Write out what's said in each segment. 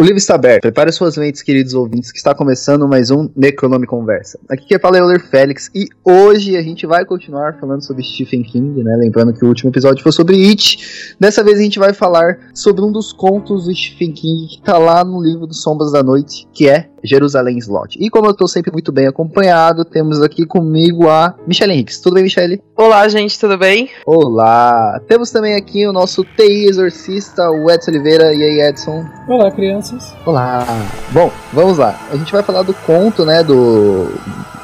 O livro está aberto. Prepare suas mentes, queridos ouvintes, que está começando mais um Necronome Conversa. Aqui quem fala é Félix e hoje a gente vai continuar falando sobre Stephen King, né? Lembrando que o último episódio foi sobre It. Dessa vez a gente vai falar sobre um dos contos do Stephen King que está lá no livro dos Sombras da Noite, que é Jerusalém Slot. E como eu estou sempre muito bem acompanhado, temos aqui comigo a Michelle Henriques. Tudo bem, Michelle? Olá, gente, tudo bem? Olá! Temos também aqui o nosso TI exorcista, o Edson Oliveira. E aí, Edson? Olá, crianças. Olá! Bom, vamos lá. A gente vai falar do conto, né, do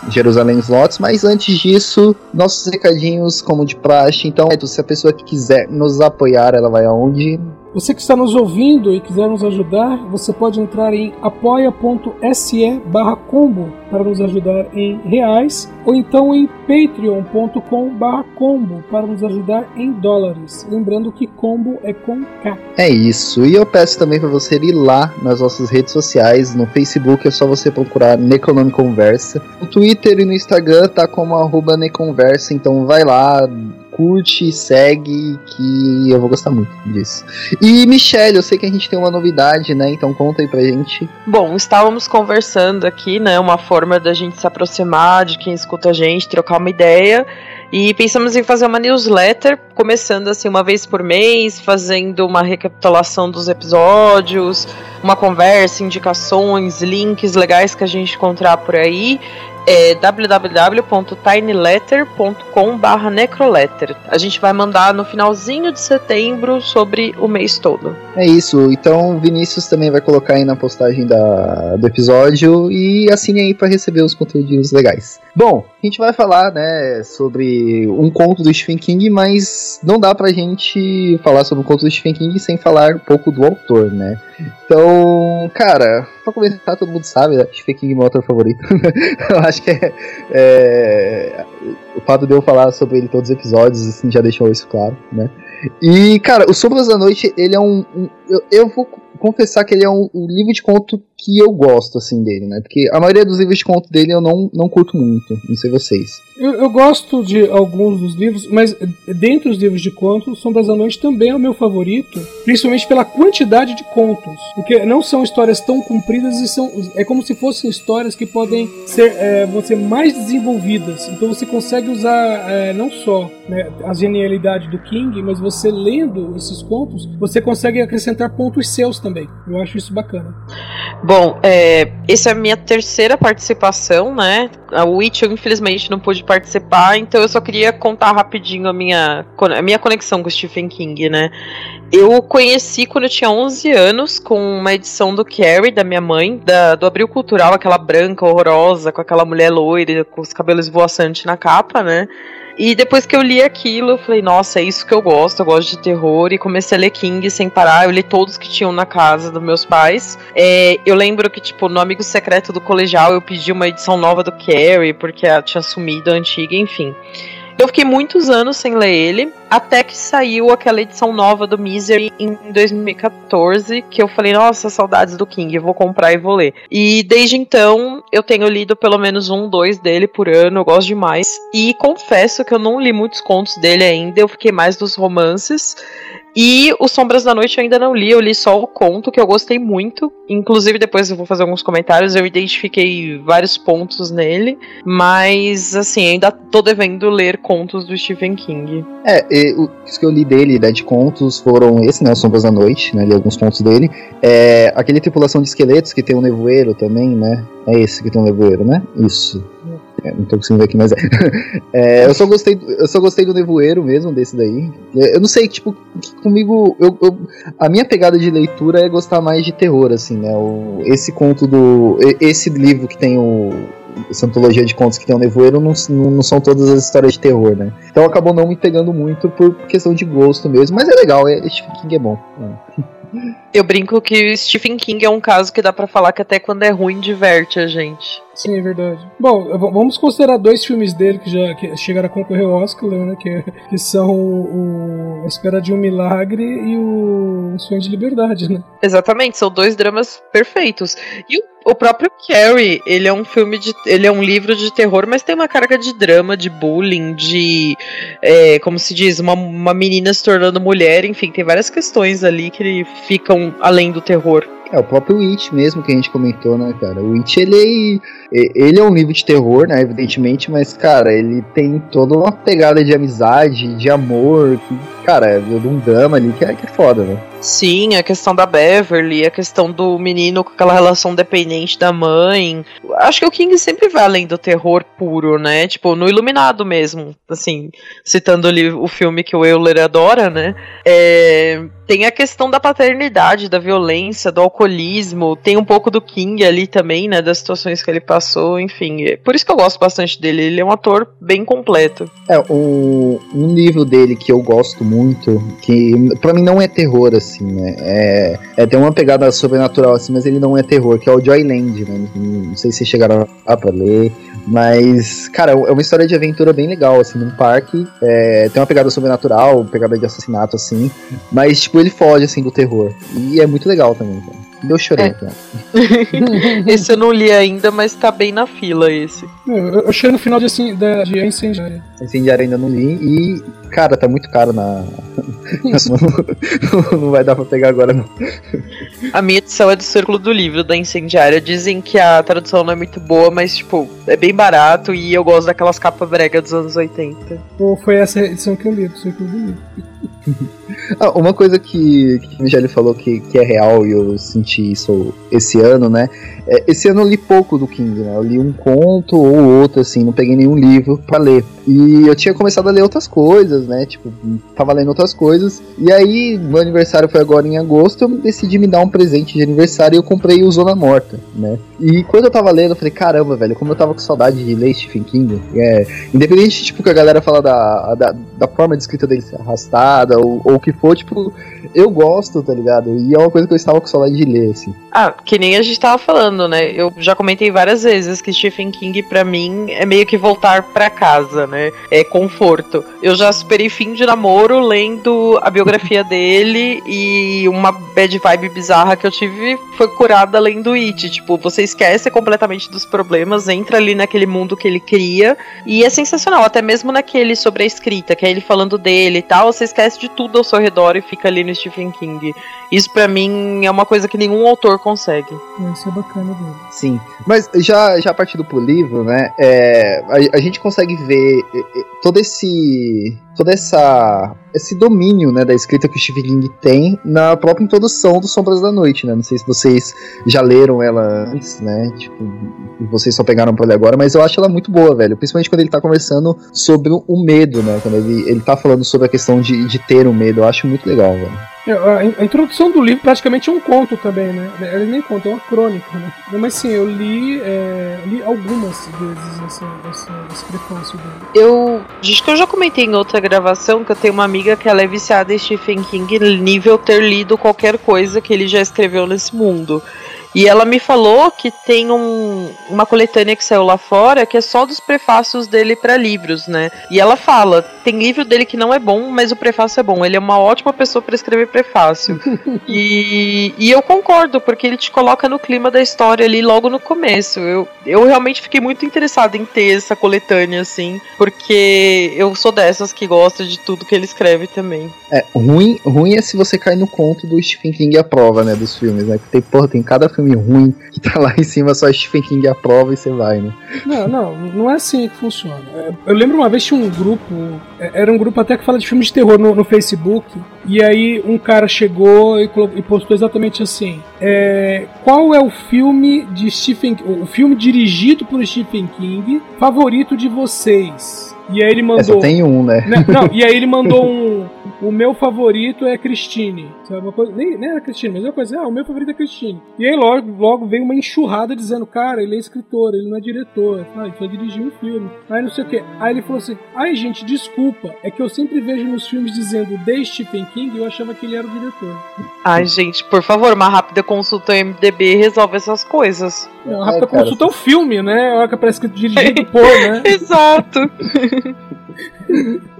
Jerusalém Slots, mas antes disso, nossos recadinhos como de praxe. Então, se a pessoa que quiser nos apoiar, ela vai aonde? Você que está nos ouvindo e quiser nos ajudar, você pode entrar em apoia.se barra combo para nos ajudar em reais ou então em patreon.com barra combo para nos ajudar em dólares. Lembrando que combo é com K. É isso. E eu peço também para você ir lá nas nossas redes sociais. No Facebook é só você procurar Neconome Conversa. No Twitter e no Instagram tá como arroba Neconversa. Então vai lá, curte, segue, que eu vou gostar muito disso. E Michelle, eu sei que a gente tem uma novidade, né? Então conta aí pra gente. Bom, estávamos conversando aqui, né? Uma forma da gente se aproximar de quem escuta a gente, trocar uma ideia. E pensamos em fazer uma newsletter, começando assim uma vez por mês, fazendo uma recapitulação dos episódios, uma conversa, indicações, links legais que a gente encontrar por aí é www.tinyletter.com necroletter. A gente vai mandar no finalzinho de setembro sobre o mês todo. É isso. Então, Vinícius também vai colocar aí na postagem da, do episódio e assine aí para receber os conteúdos legais. Bom, a gente vai falar, né, sobre um conto do Stephen King, mas não dá pra gente falar sobre um conto do Stephen King sem falar um pouco do autor, né? Então, cara, pra começar, todo mundo sabe, né? Stephen King é meu autor favorito. eu acho que é, é, O fato de eu falar sobre ele todos os episódios, assim, já deixou isso claro, né? E, cara, o Sombras da Noite, ele é um. um eu, eu vou confessar que ele é um, um, livro de conto que eu gosto, assim, dele, né? Porque a maioria dos livros de conto dele eu não, não curto muito, não sei vocês. Eu, eu gosto de alguns dos livros, mas dentre os livros de contos, Sombras da Noite também é o meu favorito, principalmente pela quantidade de contos. Porque não são histórias tão compridas e são. É como se fossem histórias que podem ser, é, ser mais desenvolvidas. Então você consegue usar é, não só né, a genialidade do King, mas você lendo esses contos, você consegue acrescentar pontos seus também. Eu acho isso bacana. Bom, é, essa é a minha terceira participação, né? A Witch eu infelizmente não pude participar, então eu só queria contar rapidinho a minha, a minha conexão com o Stephen King, né? Eu conheci quando eu tinha 11 anos com uma edição do Carrie, da minha mãe, da, do Abril Cultural, aquela branca horrorosa, com aquela mulher loira, com os cabelos voaçantes na capa, né? E depois que eu li aquilo, eu falei, nossa, é isso que eu gosto, eu gosto de terror. E comecei a ler King sem parar. Eu li todos que tinham na casa dos meus pais. É, eu lembro que, tipo, no Amigo Secreto do Colegial, eu pedi uma edição nova do Carrie, porque ela tinha sumido a antiga, enfim. Eu fiquei muitos anos sem ler ele, até que saiu aquela edição nova do Misery em 2014, que eu falei, nossa, saudades do King, vou comprar e vou ler. E desde então, eu tenho lido pelo menos um, dois dele por ano, eu gosto demais. E confesso que eu não li muitos contos dele ainda, eu fiquei mais dos romances. E o Sombras da Noite eu ainda não li, eu li só o conto, que eu gostei muito. Inclusive, depois eu vou fazer alguns comentários, eu identifiquei vários pontos nele. Mas, assim, ainda tô devendo ler contos do Stephen King. É, os que eu li dele, né, de contos, foram esse, né, o Sombras da Noite, né, li alguns contos dele. É, aquele Tripulação de Esqueletos, que tem um nevoeiro também, né? É esse que tem um nevoeiro, né? Isso. É, não tô conseguindo ver aqui, mas é. é. eu, só gostei, eu só gostei do Nevoeiro mesmo, desse daí. Eu não sei, tipo, comigo. Eu, eu, a minha pegada de leitura é gostar mais de terror, assim, né? O, esse conto do. Esse livro que tem o, essa antologia de contos que tem o Nevoeiro não, não, não são todas as histórias de terror, né? Então acabou não me pegando muito por questão de gosto mesmo, mas é legal, é, Stephen King é bom. Eu brinco que Stephen King é um caso que dá para falar que até quando é ruim diverte a gente. Sim, é verdade. Bom, vamos considerar dois filmes dele que já que chegaram a concorrer ao Oscar, né? Que, que são o, A Espera de um Milagre e o, o Sonho de Liberdade, né? Exatamente, são dois dramas perfeitos. E o, o próprio Carrie, ele é um filme de. ele é um livro de terror, mas tem uma carga de drama, de bullying, de. É, como se diz, uma, uma menina se tornando mulher, enfim, tem várias questões ali que ficam além do terror. É, o próprio It mesmo que a gente comentou, né, cara? O It, ele, ele é um livro de terror, né, evidentemente, mas, cara, ele tem toda uma pegada de amizade, de amor, que, cara, é de um drama ali que é, que é foda, né? Sim, a questão da Beverly, a questão do menino com aquela relação dependente da mãe. Acho que o King sempre vai além do terror puro, né? Tipo, no Iluminado mesmo. Assim, citando ali o filme que o Euler adora, né? É, tem a questão da paternidade, da violência, do alcoolismo. Tem um pouco do King ali também, né? Das situações que ele passou, enfim. É por isso que eu gosto bastante dele. Ele é um ator bem completo. É, o, um livro dele que eu gosto muito, que para mim não é terror, assim né? É, é, tem uma pegada sobrenatural, assim, mas ele não é terror, que é o Joyland, né? Não sei se chegaram a pra ler, mas, cara, é uma história de aventura bem legal, assim, num parque. É, tem uma pegada sobrenatural, pegada de assassinato, assim, mas, tipo, ele foge, assim, do terror. E é muito legal também, cara. Eu chorei, é. esse eu não li ainda, mas tá bem na fila esse. Eu, eu chorei no final de, assim, de, de Incendiária. Incendiária ainda não li e, cara, tá muito caro na. não, não vai dar pra pegar agora, não. A minha edição é do Círculo do Livro, da Incendiária. Dizem que a tradução não é muito boa, mas, tipo, é bem barato e eu gosto daquelas capas brega dos anos 80. Ou foi essa edição que eu li, do Círculo do Livro. Ah, uma coisa que, que o Michele falou que, que é real e eu senti isso esse ano, né? É, esse ano eu li pouco do King, né? Eu li um conto ou outro, assim, não peguei nenhum livro para ler. E eu tinha começado a ler outras coisas, né? Tipo, tava lendo outras coisas. E aí, meu aniversário foi agora em agosto, eu decidi me dar um presente de aniversário e eu comprei o Zona Morta, né? E quando eu tava lendo, eu falei, caramba, velho, como eu tava com saudade de ler Stephen King. É, independente, tipo, que a galera fala da, da, da forma de escrita dele ser arrastada ou, ou o que for, tipo, eu gosto, tá ligado? E é uma coisa que eu estava com saudade de ler, assim. Ah, que nem a gente tava falando, né? Eu já comentei várias vezes que Stephen King, para mim, é meio que voltar para casa, né? É conforto. Eu já superei fim de namoro lendo a biografia dele e uma bad vibe bizarra que eu tive foi curada lendo It. Tipo, você esquece completamente dos problemas, entra ali naquele mundo que ele cria e é sensacional. Até mesmo naquele sobre a escrita, que é ele falando dele e tal, você esquece de tudo ao seu redor e fica ali no Stephen King. Isso para mim é uma coisa que nenhum autor consegue. Isso é bacana dele. Sim, mas já, já partindo pro livro, né, é, a, a gente consegue ver todo esse toda essa esse domínio né, da escrita que o Stephen King tem na própria introdução do Sombras da Noite, né? Não sei se vocês já leram ela antes, né? Tipo, vocês só pegaram pra ler agora, mas eu acho ela muito boa, velho. Principalmente quando ele tá conversando sobre o medo, né? Quando ele, ele tá falando sobre a questão de, de ter o um medo, eu acho muito legal, velho. É, a introdução do livro praticamente é um conto também, né? Ele nem conta, é uma crônica, né? Mas sim, eu li, é, li algumas vezes essa, essa, esse prefácio dele. Eu acho que eu já comentei em outra gravação que eu tenho uma amiga que ela é viciada em Stephen King, nível ter lido qualquer coisa que ele já escreveu nesse mundo. E ela me falou que tem um, uma coletânea que saiu lá fora que é só dos prefácios dele para livros, né? E ela fala: tem livro dele que não é bom, mas o prefácio é bom. Ele é uma ótima pessoa para escrever prefácio. e, e eu concordo, porque ele te coloca no clima da história ali logo no começo. Eu, eu realmente fiquei muito interessada em ter essa coletânea, assim, porque eu sou dessas que gosta de tudo que ele escreve também. É, ruim, ruim é se você cai no conto do Stephen King a prova, né, dos filmes, né? Que tem, porra, tem cada filme filme ruim que tá lá em cima, só Stephen King aprova e você vai, né? Não, não, não é assim que funciona. É, eu lembro uma vez tinha um grupo, é, era um grupo até que fala de filmes de terror no, no Facebook, e aí um cara chegou e, e postou exatamente assim: é, qual é o filme de Stephen, o filme dirigido por Stephen King favorito de vocês? E aí ele mandou. Essa tem um, né? Não, não, e aí ele mandou um, o meu favorito é Christine. Sabe, uma coisa, nem, nem era Christine, mas é uma coisa, ah, o meu favorito é Christine. E aí logo, logo vem uma enxurrada dizendo, cara, ele é escritor, ele não é diretor. Ah, ele só dirigiu um filme. Aí não sei o que. Aí ele falou assim, ai gente, desculpa, é que eu sempre vejo nos filmes dizendo de Stephen King e eu achava que ele era o diretor. Ai, gente, por favor, uma rápida consulta ao MDB resolve essas coisas. Não, a rápida É, consulta é um filme, né? Olha que parece que dirigido por, né? Exato.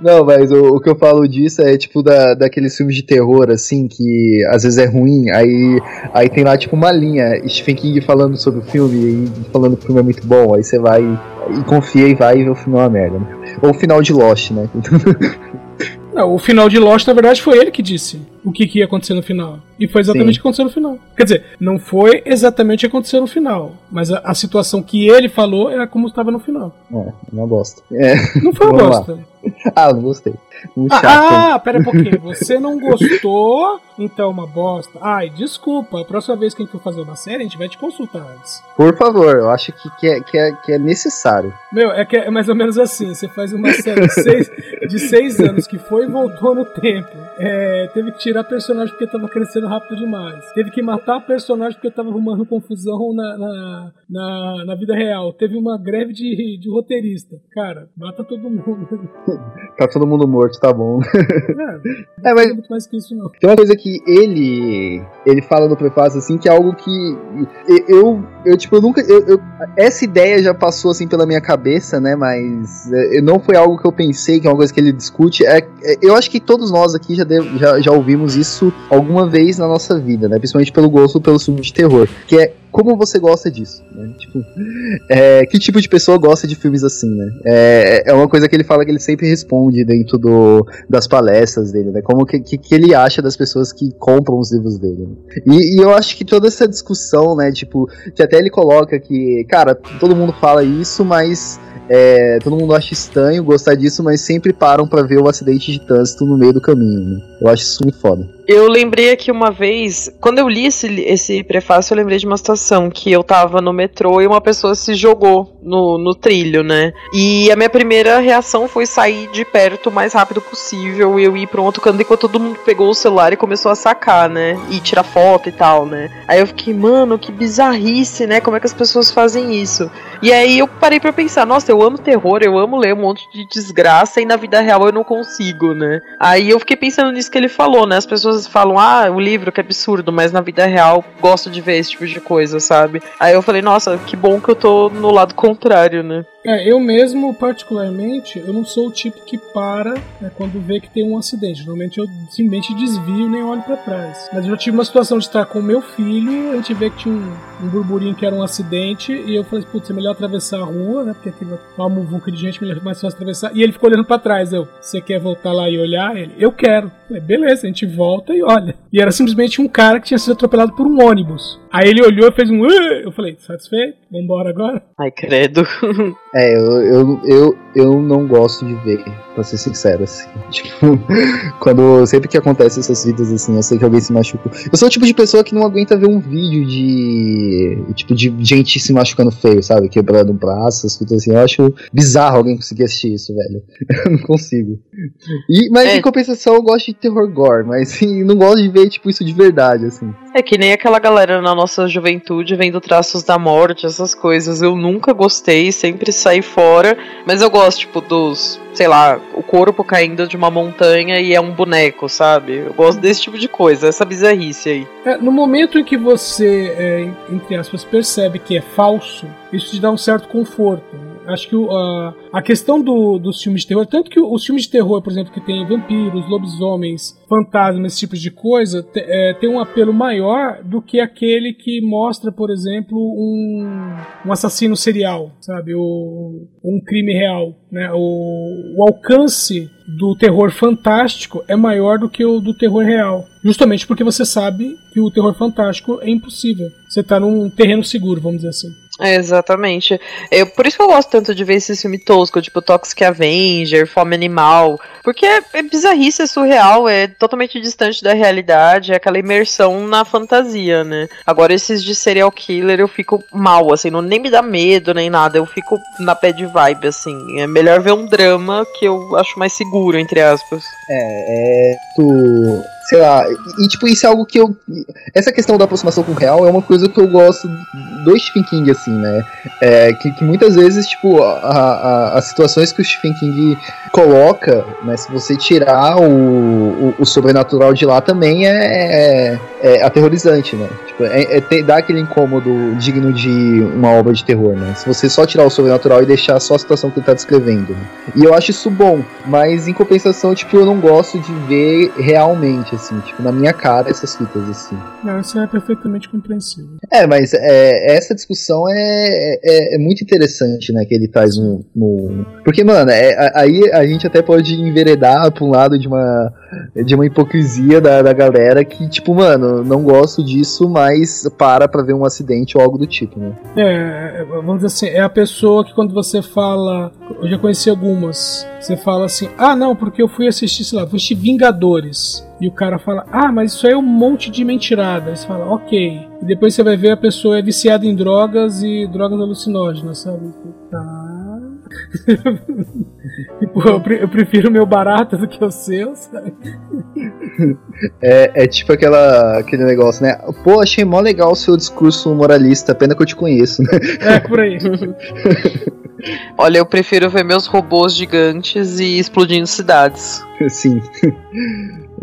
Não, mas o, o que eu falo disso é tipo da, daqueles filmes de terror, assim, que às vezes é ruim, aí, aí tem lá tipo uma linha, Stephen King falando sobre o filme e falando que o filme é muito bom, aí você vai e confia e vai e vê o filme é uma merda. Né? Ou o final de Lost, né? Não, o final de Lost, na verdade, foi ele que disse o que, que ia acontecer no final. E foi exatamente Sim. o que aconteceu no final. Quer dizer, não foi exatamente o que aconteceu no final. Mas a, a situação que ele falou era como estava no final. É, uma bosta. É. Não foi uma Vamos lá. bosta. Ah, não gostei. Um. Ah, ah, pera um pouquinho. Você não gostou, então uma bosta. Ai, desculpa. A próxima vez que a gente for fazer uma série, a gente vai te consultar antes. Por favor, eu acho que, que, é, que, é, que é necessário. Meu, é que é mais ou menos assim. Você faz uma série de seis, de seis anos que foi e voltou no tempo. É, teve que tirar personagem porque tava crescendo rápido demais. Teve que matar personagem porque tava arrumando confusão na, na, na, na vida real. Teve uma greve de, de roteirista. Cara, mata todo mundo. Tá todo mundo morto, tá bom. É, É, mas- é muito mais que isso, não. Tem uma coisa que ele ele fala no prefácio assim que é algo que eu eu tipo eu nunca eu, eu- essa ideia já passou assim pela minha cabeça, né? Mas é, não foi algo que eu pensei que é uma coisa que ele discute. É, é, eu acho que todos nós aqui já, dev- já já ouvimos isso alguma vez na nossa vida, né? Principalmente pelo gosto pelo filme de terror, que é como você gosta disso, né? Tipo, é, que tipo de pessoa gosta de filmes assim, né? É, é uma coisa que ele fala que ele sempre responde dentro do, das palestras dele, né? Como que, que, que ele acha das pessoas que compram os livros dele. né? E, e eu acho que toda essa discussão, né? Tipo, que até ele coloca que, cara, todo mundo fala isso, mas é, todo mundo acha estranho gostar disso, mas sempre param pra ver o acidente de trânsito no meio do caminho. Né? Eu acho isso muito foda. Eu lembrei aqui uma vez, quando eu li esse, esse prefácio, eu lembrei de uma situação que eu tava no metrô e uma pessoa se jogou no, no trilho, né? E a minha primeira reação foi sair de perto o mais rápido possível e eu ir pra um outro canto enquanto todo mundo pegou o celular e começou a sacar, né? E tirar foto e tal, né? Aí eu fiquei, mano, que bizarrice, né? Como é que as pessoas fazem isso? E aí eu parei pra pensar, nossa, eu amo terror, eu amo ler um monte de desgraça e na vida real eu não consigo, né? Aí eu fiquei pensando nisso que ele falou, né? As pessoas falam, ah, o livro que absurdo, mas na vida real gosto de ver esse tipo de coisa, sabe? Aí eu falei, nossa, que bom que eu tô no lado contrário, né? É, eu mesmo, particularmente, eu não sou o tipo que para né, quando vê que tem um acidente. Normalmente eu simplesmente desvio nem olho pra trás. Mas eu já tive uma situação de estar com o meu filho, a gente vê que tinha um, um burburinho que era um acidente, e eu falei, putz, é melhor atravessar a rua, né? Porque aqui uma muvuca de gente, melhor mais fácil atravessar. E ele ficou olhando pra trás. Eu, você quer voltar lá e olhar? Ele, eu quero. Eu falei, beleza, a gente volta e olha. E era simplesmente um cara que tinha sido atropelado por um ônibus. Aí ele olhou e fez um. Eu falei, satisfeito? Vambora agora? Ai, credo. É, eu, eu, eu, eu não gosto de ver, pra ser sincero, assim. Tipo, quando. Sempre que acontece essas vidas assim, eu sei que alguém se machucou. Eu sou o tipo de pessoa que não aguenta ver um vídeo de. Tipo, de gente se machucando feio, sabe? Quebrando um braço, as coisas assim. Eu acho bizarro alguém conseguir assistir isso, velho. Eu não consigo. E, mas É. em compensação, eu gosto de terror gore, mas assim, não gosto de ver, tipo, isso de verdade, assim. É que nem aquela galera na nossa juventude vendo traços da morte, essas coisas. Eu nunca gostei, sempre saí fora. Mas eu gosto, tipo, dos, sei lá, o corpo caindo de uma montanha e é um boneco, sabe? Eu gosto desse tipo de coisa, essa bizarrice aí. É, no momento em que você, é, entre aspas, percebe que é falso, isso te dá um certo conforto. Acho que o- a, questão do- dos filmes de terror, tanto que os filmes de terror, por exemplo, que tem vampiros, lobisomens, fantasmas, esse tipo de coisa, te- é, tem um apelo maior do que aquele que mostra, por exemplo, um, um assassino serial, sabe? Ou um crime real. Né? O, o alcance do terror fantástico é maior do que o do terror real. Justamente porque você sabe que o terror fantástico é impossível. Você tá num terreno seguro, vamos dizer assim. Exatamente. É, por isso que eu gosto tanto de ver esse filme tosco, tipo Toxic Avenger, Fome Animal. Porque é, é bizarrice, é surreal, é totalmente distante da realidade, é aquela imersão na fantasia, né? Agora, esses de serial killer eu fico mal, assim, não nem me dá medo nem nada, eu fico na bad vibe, assim. É melhor ver um drama que eu acho mais seguro, entre aspas. É, é. Tu. Sei lá, e, e, tipo, isso é algo que eu. Essa questão da aproximação com o real é uma coisa que eu gosto do Stephen King, assim, né? É, que, que muitas vezes, tipo, a, a, as situações que o Stephen King coloca, né? Se você tirar o, o, o sobrenatural de lá também é, é, é aterrorizante, né? Tipo, é, é dá aquele incômodo digno de uma obra de terror, né? Se você só tirar o sobrenatural e deixar só a situação que ele tá descrevendo. Né? E eu acho isso bom, mas em compensação, tipo, eu não gosto de ver realmente, assim, tipo, na minha cara essas fitas, assim. Não, isso é perfeitamente compreensível. É, mas é, essa discussão é, é, é, muito interessante, né, que ele traz no... no... Porque, mano, é, aí a gente até pode enveredar pra um lado de uma, de uma hipocrisia da, da galera que, tipo, mano, não gosto disso, mas para pra ver um acidente ou algo do tipo, né? É, vamos dizer assim, é a pessoa que quando você fala... Eu já conheci algumas. Você fala assim, ah, não, porque eu fui assistir, sei lá, fui assistir Vingadores. E o cara fala, ah, mas isso aí é um monte de mentirada. Aí você fala, ok. E depois você vai ver a pessoa é viciada em drogas e drogas alucinógenas, sabe? Tá. tipo, eu, pre eu prefiro o meu barato do que o seu, sabe? É, é tipo aquela, aquele negócio, né? Pô, achei mó legal o seu discurso moralista, pena que eu te conheço, né? É, por aí. Olha, eu prefiro ver meus robôs gigantes e explodindo cidades. Sim.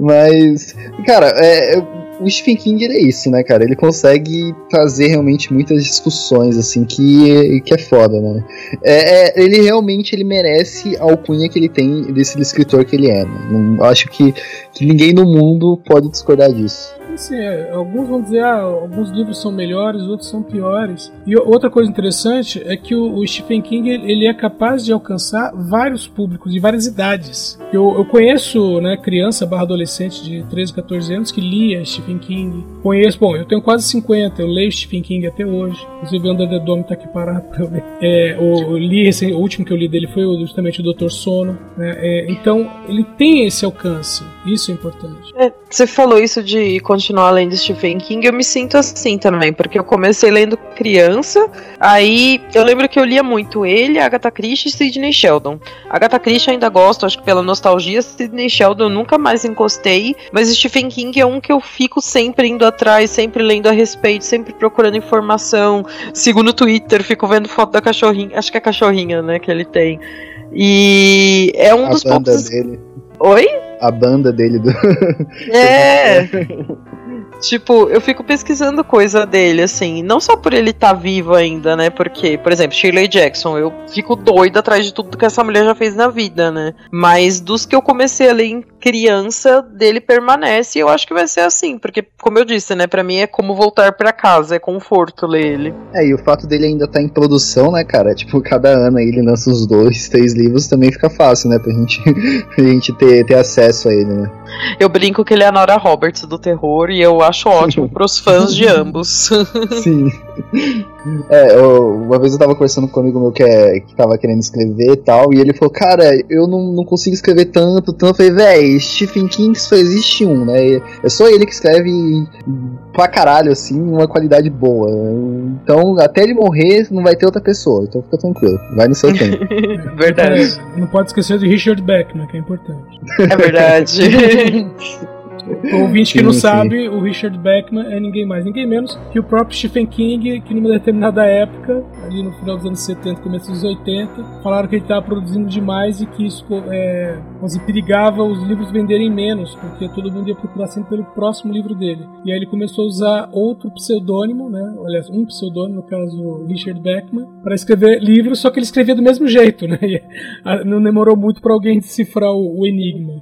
Mas, cara, é, o Stephen King é isso, né, cara? Ele consegue trazer realmente muitas discussões, assim, que, que é foda, né? É, é, ele realmente ele merece a alcunha que ele tem desse escritor que ele é. Né? Não, acho que, que ninguém no mundo pode discordar disso. Assim, é, alguns vão dizer, ah, alguns livros são melhores, outros são piores. E outra coisa interessante é que o, Stephen King ele é capaz de alcançar vários públicos de várias idades. Eu, eu conheço, né, criança barra adolescente de 13, 14 anos que lia Stephen King. Conheço, bom, eu tenho quase 50, eu leio Stephen King até hoje. Inclusive o Under the Dome tá aqui parado pra eu ler. É, o, li, esse, o último que eu li dele foi justamente o Dr. Sono. Né? É, então, ele tem esse alcance. Isso é importante. É, você falou isso de continuar lendo Stephen King, eu me sinto assim também, porque eu comecei lendo criança, aí eu lembro que eu lia muito ele, Agatha Christie e Sidney Sheldon. Agatha Christie ainda gosto, acho que pela nostalgia, Sidney Sheldon eu nunca mais encostei, mas Stephen King é um que eu fico sempre indo atrás, sempre lendo a respeito, sempre procurando informação, sigo no Twitter, fico vendo foto da cachorrinha, acho que é a cachorrinha, né, que ele tem. E é um a dos poucos. dele. Oi? A banda dele do. É. Tipo, eu fico pesquisando coisa dele, assim, não só por ele estar tá vivo ainda, né? Porque, por exemplo, Shirley Jackson, eu fico doida atrás de tudo que essa mulher já fez na vida, né? Mas dos que eu comecei a ler em criança, dele permanece e eu acho que vai ser assim, porque, como eu disse, né? Pra mim é como voltar para casa, é conforto ler ele. É, e o fato dele ainda estar tá em produção, né, cara? Tipo, cada ano aí ele lança uns dois, três livros, também fica fácil, né? Pra gente, pra gente ter, ter acesso a ele, né? Eu brinco que ele é a Nora Roberts do terror e eu acho ótimo pros fãs de ambos. Sim. É, eu, uma vez eu tava conversando com um amigo meu que, é, que tava querendo escrever e tal, e ele falou, cara, eu não, não consigo escrever tanto, tanto. Eu falei, véi, Stephen King só existe um, né? É só ele que escreve pra caralho, assim, uma qualidade boa. Então, até ele morrer, não vai ter outra pessoa. Então fica tranquilo, vai no seu tempo. verdade. Não pode esquecer de Richard Beckman, que é importante. É verdade. O ouvinte que não sabe, o Richard Beckman é ninguém mais, ninguém menos que o próprio Stephen King, que numa determinada época, ali no final dos anos 70, começo dos 80, falaram que ele estava produzindo demais e que isso é, assim, perigava os livros venderem menos, porque todo mundo ia procurar sempre pelo próximo livro dele. E aí ele começou a usar outro pseudônimo, né? Aliás, um pseudônimo, no caso Richard Beckman, para escrever livros, só que ele escrevia do mesmo jeito, né? E não demorou muito para alguém decifrar o, o enigma.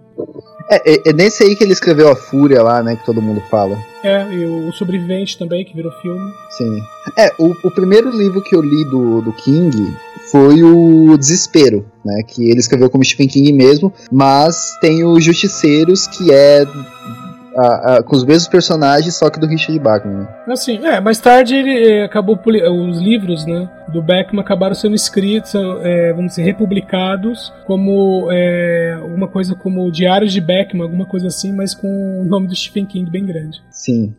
É, é, é, nesse aí que ele escreveu A Fúria lá, né? Que todo mundo fala. É, e o Sobrevivente também, que virou filme. Sim. É, o, o primeiro livro que eu li do, do King foi o Desespero, né? Que ele escreveu como Stephen King mesmo, mas tem o Justiceiros, que é a- a- com os mesmos personagens, só que do Richard Bachman. né? Assim, é, mais tarde ele eh, acabou puli- os livros, né, do Beckman acabaram sendo escritos, eh, vamos dizer, republicados como eh, uma coisa como Diários de Beckman, alguma coisa assim, mas com o nome do Stephen King bem grande. Sim.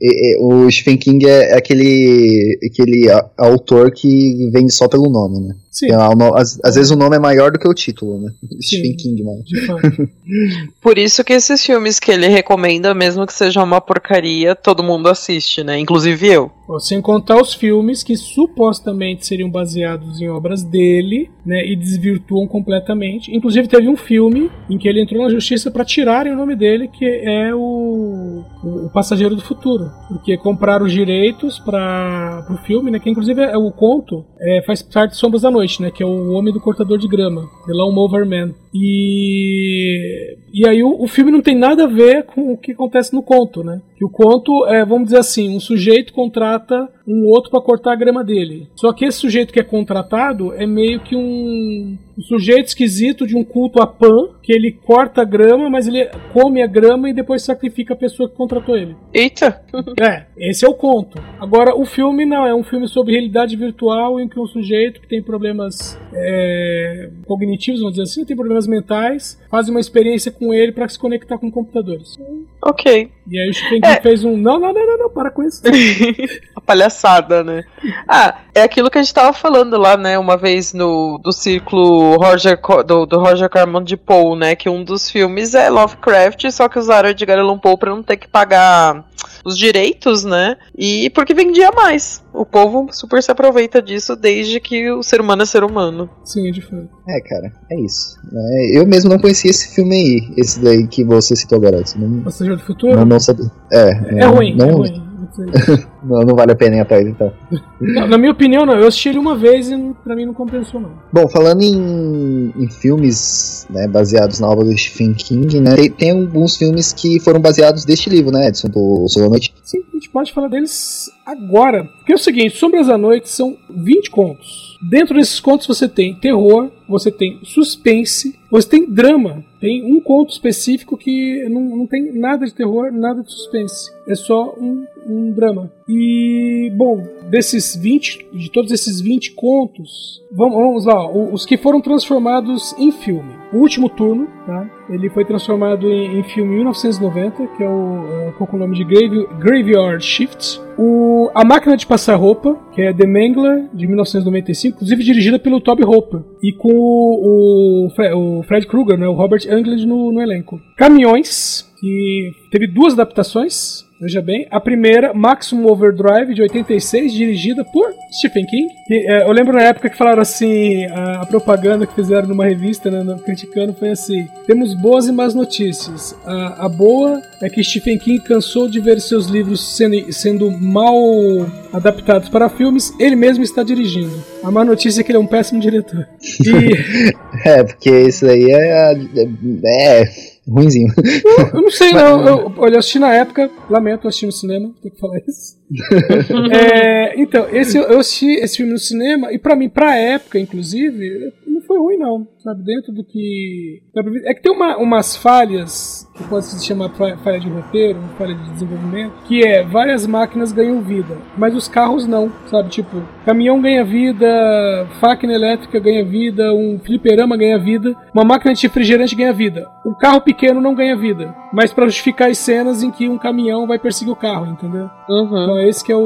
E- e- o Stephen King é aquele, aquele autor que vende só pelo nome, né? Sim, Tem lá o no- às, às vezes o nome é maior do que o título, né? Sim. Stephen King, mano. Por isso que esses filmes que ele recomenda, mesmo que seja uma porcaria, todo mundo assiste, né? Inclusive eu. Sem contar os filmes que supostamente seriam baseados em obras dele, né, e desvirtuam completamente. Inclusive teve um filme em que ele entrou na justiça para tirarem o nome dele, que é o, o, o Passageiro do Futuro, porque compraram os direitos para o filme, né, que inclusive é o conto é, faz parte de Sombras da Noite, né, que é o Homem do Cortador de Grama, The Lawnmower Man. E e aí o, o filme não tem nada a ver com o que acontece no conto, né? Que o conto é, vamos dizer assim, um sujeito contrata um outro para cortar a grama dele. Só que esse sujeito que é contratado é meio que um, um sujeito esquisito de um culto a Pan, que ele corta a grama, mas ele come a grama e depois sacrifica a pessoa que contratou ele. Eita! É, esse é o conto. Agora, o filme não, é um filme sobre realidade virtual em que um sujeito que tem problemas é, cognitivos, vamos dizer assim, tem problemas mentais, faz uma experiência com ele para se conectar com computadores. Ok. E aí o Stephen É. fez um. Não, não, não, não, não, para com isso. a palhaçada, né? Ah, é aquilo que a gente tava falando lá, né? Uma vez no do círculo Roger, do, do Roger Corman de Poe, né? Que um dos filmes é Lovecraft, só que usaram Edgar Allan Poe pra não ter que pagar os direitos, né? E porque vendia mais. O povo super se aproveita disso desde que o ser humano é ser humano. Sim, é de fato. É, cara, é isso. É, eu mesmo não conhecia esse filme aí, esse daí que você citou agora. assim, Não, Passageiro do Futuro? não, não sabia. É, é ruim, não, é ruim. Não, não vale a pena ir atrás, então. Não, na minha opinião, não. Eu assisti ele uma vez e pra mim não compensou, não. Bom, falando em, em filmes né, baseados na obra do Stephen King, né, tem, tem alguns filmes que foram baseados deste livro, né, Edson, do Sol da Noite. Sim, a gente pode falar deles agora. Porque é o seguinte: Sombras da Noite são 20 contos. Dentro desses contos você tem terror, você tem suspense, você tem drama. Tem um conto específico que não, não tem nada de terror, nada de suspense. É só um, um drama. E, bom, desses 20, de todos esses 20 contos, vamos, vamos lá, os que foram transformados em filme. O último turno, tá? Ele foi transformado em, em filme em 1990, que é o, é, é o nome de Grave, Graveyard Shift. O, a Máquina de Passar Roupa, que é The Mangler, de 1995, inclusive dirigida pelo Toby Hooper. E com o, o, o Fred Krueger, né, o Robert Englund no, no elenco. Caminhões, que teve duas adaptações, veja bem. A primeira, Maximum Overdrive, de 86, dirigida por Stephen King. Que, é, eu lembro na época que falaram assim, a, a propaganda que fizeram numa revista, né, no- criticando, foi assim: temos boas e más notícias. A, a boa é que Stephen King cansou de ver seus livros sendo, sendo mal adaptados para filmes, ele mesmo está dirigindo. A má notícia é que ele é um péssimo diretor. E. É, porque isso aí é, é, é ruimzinho. Eu não sei, não. Eu, olha, eu assisti na época, lamento, eu assisti no cinema, tenho que falar isso. É, então, esse, eu assisti esse filme no cinema, e pra mim, pra época, inclusive, não foi ruim, não. Sabe, dentro do que. É que tem uma, umas falhas, que pode se chamar fa- falha de roteiro, falha de desenvolvimento, que é várias máquinas ganham vida, mas os carros não, sabe? Tipo, caminhão ganha vida, máquina elétrica ganha vida, um fliperama ganha vida, uma máquina de refrigerante ganha vida. O carro pequeno não ganha vida, mas pra justificar as cenas em que um caminhão vai perseguir o carro, entendeu? Uhum. Então esse que é o,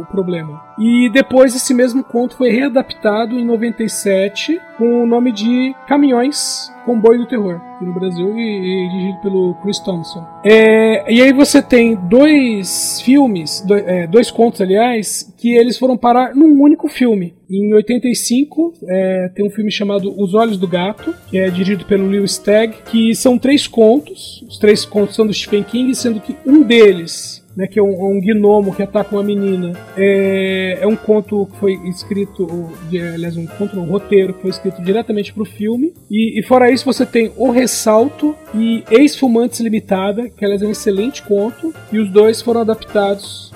o- problema. E depois esse mesmo conto foi readaptado em 97 com o nome de Caminhões Comboio do Terror aqui no Brasil e, e dirigido pelo Chris Thompson. É, e aí você tem dois filmes, do- é, dois contos aliás, que eles foram parar num único filme. Em 85 é, tem um filme chamado Os Olhos do Gato, que é dirigido pelo Lewis Stagg, que são três contos. Os três contos são do Stephen King, sendo que um deles né, que é um, um gnomo que ataca uma menina. É, é um conto que foi escrito, de- aliás, um conto, um roteiro que foi escrito diretamente para o filme. E, e fora isso, você tem O Ressalto, e Ex-Fumantes Limitada, que aliás é um excelente conto, e os dois foram adaptados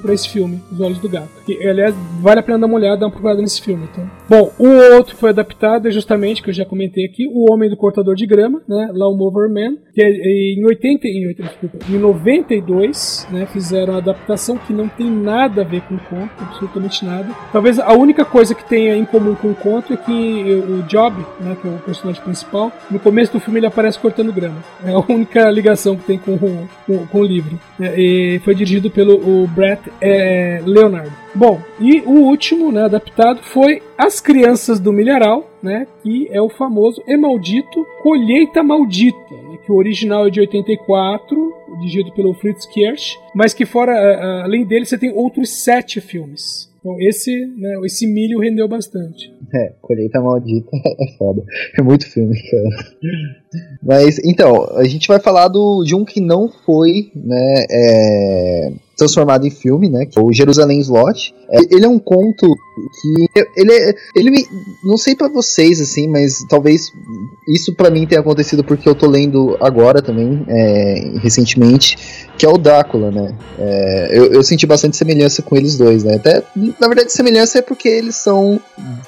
para esse filme, Os Olhos do Gato. Que, aliás, vale a pena dar uma olhada, dar uma procurada nesse filme. Então. Bom, o outro foi adaptado é justamente, que eu já comentei aqui, O Homem do Cortador de Grama, né, Lawnmower Man, que é, em 80, em, 80, desculpa, em 92, né, fizeram uma adaptação que não tem nada a ver com o conto, absolutamente nada. Talvez a única coisa que tenha em comum com o conto é que o Job, né, que é o personagem principal, no começo do filme ele aparece cortando grama. É a única ligação que tem com, com, com o livro. É, e foi dirigido pelo o Brett é. Bom, e o último, né, adaptado foi As Crianças do Milharal, né, que é o famoso e maldito Colheita Maldita, né, que o original é de 84, dirigido pelo Fritz Kirsch, mas que fora, além dele, você tem outros sete filmes. Então esse, né, esse milho rendeu bastante. É, colheita maldita é foda. É muito filme, cara. Mas, então, a gente vai falar do, de um que não foi, né, é, transformado em filme, né? Que é o Jerusalém Slot. É, ele é um conto que ele é, ele me, não sei para vocês assim, mas talvez isso para mim tenha acontecido porque eu tô lendo agora também, é, recentemente, que é o Drácula, né? É, eu, eu, senti bastante semelhança com eles dois, né? Até na verdade semelhança é porque eles são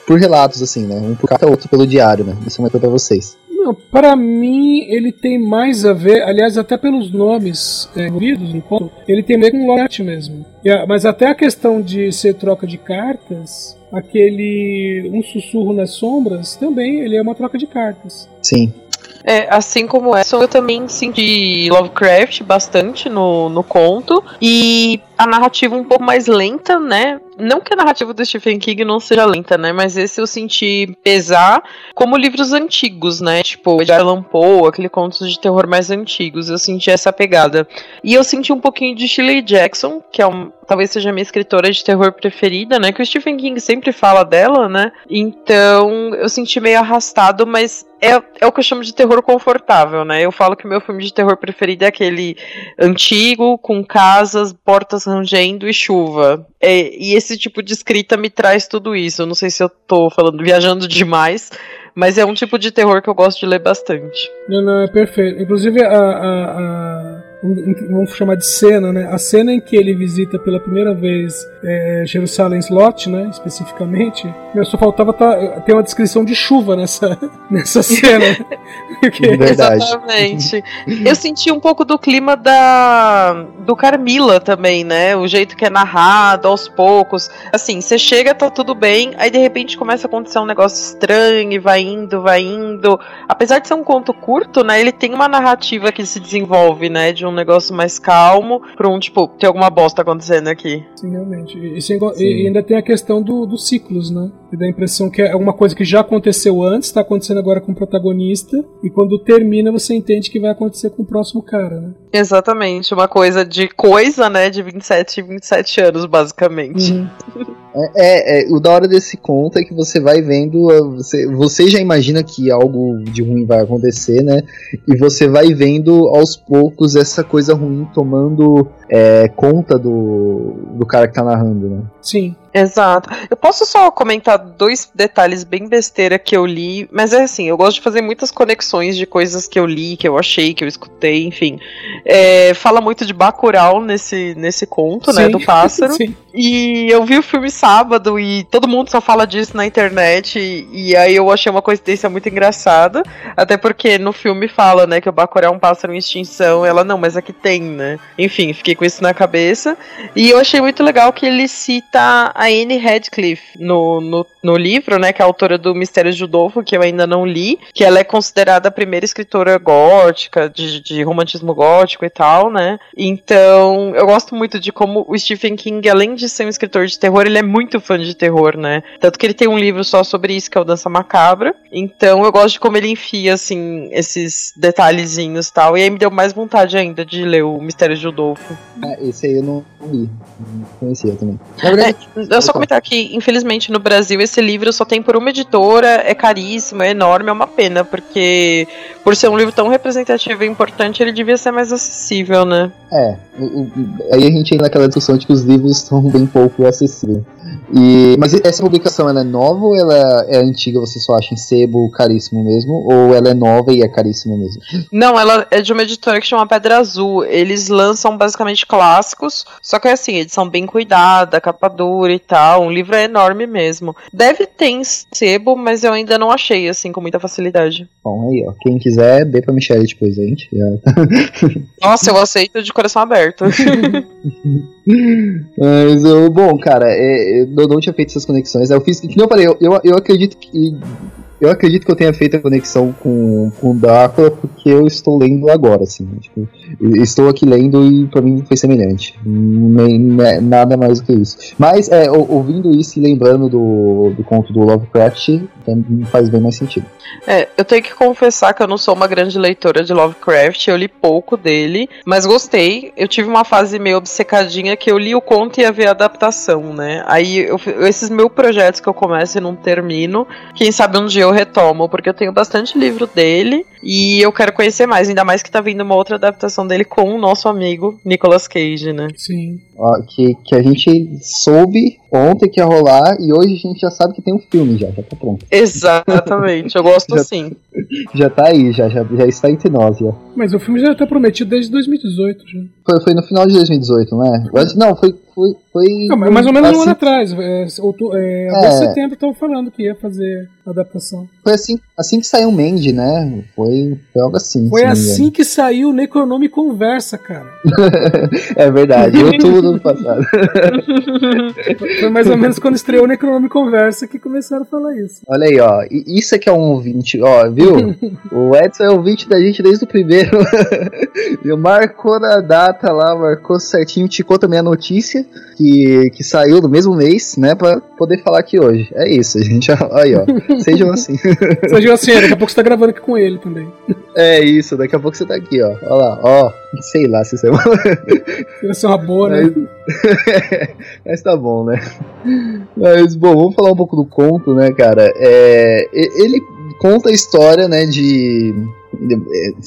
por relatos assim, né? Um por carta, outro pelo diário, né? Isso é uma coisa para vocês. Para mim, ele tem mais a ver, aliás, até pelos nomes é, envolvidos no conto, ele tem ver com Lorette mesmo. Mas até a questão de ser troca de cartas, aquele Um Sussurro nas Sombras, também ele é uma troca de cartas. Sim. É, assim como essa, eu também senti Lovecraft bastante no, no conto. E a narrativa um pouco mais lenta, né? Não que a narrativa do Stephen King não seja lenta, né? Mas esse eu senti pesar como livros antigos, né? Tipo, Edgar Allan Poe, aquele contos de terror mais antigos. Eu senti essa pegada. E eu senti um pouquinho de Shirley Jackson, que é um, talvez seja a minha escritora de terror preferida, né? Que o Stephen King sempre fala dela, né? Então eu senti meio arrastado, mas é, é o que eu chamo de terror confortável, né? Eu falo que meu filme de terror preferido é aquele antigo, com casas, portas rangendo e chuva. É, e esse tipo de escrita me traz tudo isso. Eu não sei se eu tô falando, viajando demais, mas é um tipo de terror que eu gosto de ler bastante. Não, não, é perfeito. Inclusive a, a, a vamos chamar de cena, né? A cena em que ele visita pela primeira vez é, Jerusalém Slot, né? Especificamente, meu, só faltava tá, ter uma descrição de chuva nessa, nessa cena. Porque... Verdade. Exatamente. Eu senti um pouco do clima da do Carmila também, né? O jeito que é narrado aos poucos. Assim, você chega, tá tudo bem, aí de repente começa a acontecer um negócio estranho e vai indo, vai indo. Apesar de ser um conto curto, né? Ele tem uma narrativa que se desenvolve, né? De um negócio mais calmo pra um, tipo, tem alguma bosta acontecendo aqui. Sim, realmente. E, e ainda tem a questão do, dos ciclos, né? E dá a impressão que é alguma coisa que já aconteceu antes, tá acontecendo agora com o protagonista, e quando termina você entende que vai acontecer com o próximo cara, né? Exatamente, uma coisa de coisa, né, de 27 27 anos, basicamente. Uhum. É, é, é, o da hora desse conto é que você vai vendo, você, você já imagina que algo de ruim vai acontecer, né? E você vai vendo aos poucos essa coisa ruim tomando é, conta do, do cara que tá narrando, né? Sim. Exato. Eu posso só comentar dois detalhes bem besteira que eu li, mas é assim, eu gosto de fazer muitas conexões de coisas que eu li, que eu achei, que eu escutei, enfim. É, fala muito de Bacurau nesse, nesse conto, né, Sim. né, do pássaro. Sim. E eu vi o filme sábado e todo mundo só fala disso na internet e, e, aí eu achei uma coincidência muito engraçada, até porque no filme fala, né, que o Bacurau é um pássaro em extinção, ela não, mas aqui tem, né. Enfim, fiquei com isso na cabeça. E eu achei muito legal que ele cita a Anne Radcliffe no, no, no livro, né, que é a autora do Mistério de Udolfo, que eu ainda não li, que ela é considerada a primeira escritora gótica, de, de romantismo gótico e tal, né. Então, eu gosto muito de como o Stephen King, além de ser um escritor de terror, ele é muito fã de terror, né. Tanto que ele tem um livro só sobre isso, que é o Dança Macabra. Então, eu gosto de como ele enfia, assim, esses detalhezinhos e tal. E aí me deu mais vontade ainda de ler o Mistério de Udolfo. Ah, esse aí eu não li. Não conhecia também. Na verdade, é, eu só comentar que, infelizmente, no Brasil esse livro só tem por uma editora, é caríssimo, é enorme, é uma pena, porque por ser um livro tão representativo e importante, ele devia ser mais acessível, né? É, aí a gente entra naquela discussão de que os livros são bem pouco acessíveis. E, mas essa publicação ela é nova ou ela é antiga? Você só acha em sebo caríssimo mesmo? Ou ela é nova e é caríssima mesmo? Não, ela é de uma editora que chama Pedra Azul. Eles lançam basicamente clássicos, só que assim, edição bem cuidada, capa dura e tal. Um livro é enorme mesmo. Deve ter em sebo, mas eu ainda não achei assim com muita facilidade. Bom, aí, ó. Quem quiser, dê pra Michelle depois, gente. Já. Nossa, eu aceito de coração aberto. Mas, bom, cara, é, eu não tinha feito essas conexões. Eu fiz, que eu falei, eu, eu, eu acredito que. Eu acredito que eu tenha feito a conexão com, com Drácula porque eu estou lendo agora, assim. Tipo, eu estou aqui lendo e pra mim foi semelhante. Nem, né, nada mais do que isso. Mas, é, ou- ouvindo isso e lembrando do, do conto do Lovecraft, também faz bem mais sentido. É, eu tenho que confessar que eu não sou uma grande leitora de Lovecraft, eu li pouco dele, mas gostei. Eu tive uma fase meio obcecadinha que eu li o conto e ia ver a adaptação, né? Aí eu- esses meus projetos que eu começo e não termino, quem sabe um dia eu retomo, porque eu tenho bastante livro dele e eu quero conhecer mais, ainda mais que tá vindo uma outra adaptação dele com o nosso amigo Nicolas Cage, né? Sim. Ó, que, que a gente soube ontem que ia rolar e hoje a gente já sabe que tem um filme já, já tá pronto. Exatamente, eu gosto Já- sim. Já tá aí, já, já, já está entre nós, já. Mas o filme já tá prometido desde 2018 já. Foi, foi no final de 2018, não é? Eu acho- Não, foi. foi, foi Não, mas mais ou menos um assim, ano atrás. É, outu- é, É. setembro estavam falando que ia fazer a adaptação. Foi assim, assim que saiu o Mandy, né? Foi, foi algo assim. Foi assim que saiu o Necronome Conversa, cara. É verdade, eu outubro do ano passado. Foi mais ou menos quando estreou o Necronome Conversa que começaram a falar isso. Olha aí, ó. Isso é que é um ouvinte, ó, viu? O Edson é ouvinte da gente desde o primeiro. Ele marcou na data lá, marcou certinho, ticou também a notícia que, que saiu no mesmo mês, né? Pra poder falar aqui hoje. É isso, gente. Aí, ó. Sejam assim. Você viu assim, daqui a pouco você tá gravando aqui com ele também. É isso, daqui a pouco você tá aqui, ó. Olha lá, ó. Sei lá se isso é Ia ser uma boa, né? Mas tá bom, né? Mas, bom, vamos falar um pouco do conto, né, cara? É, ele conta a história, né, de.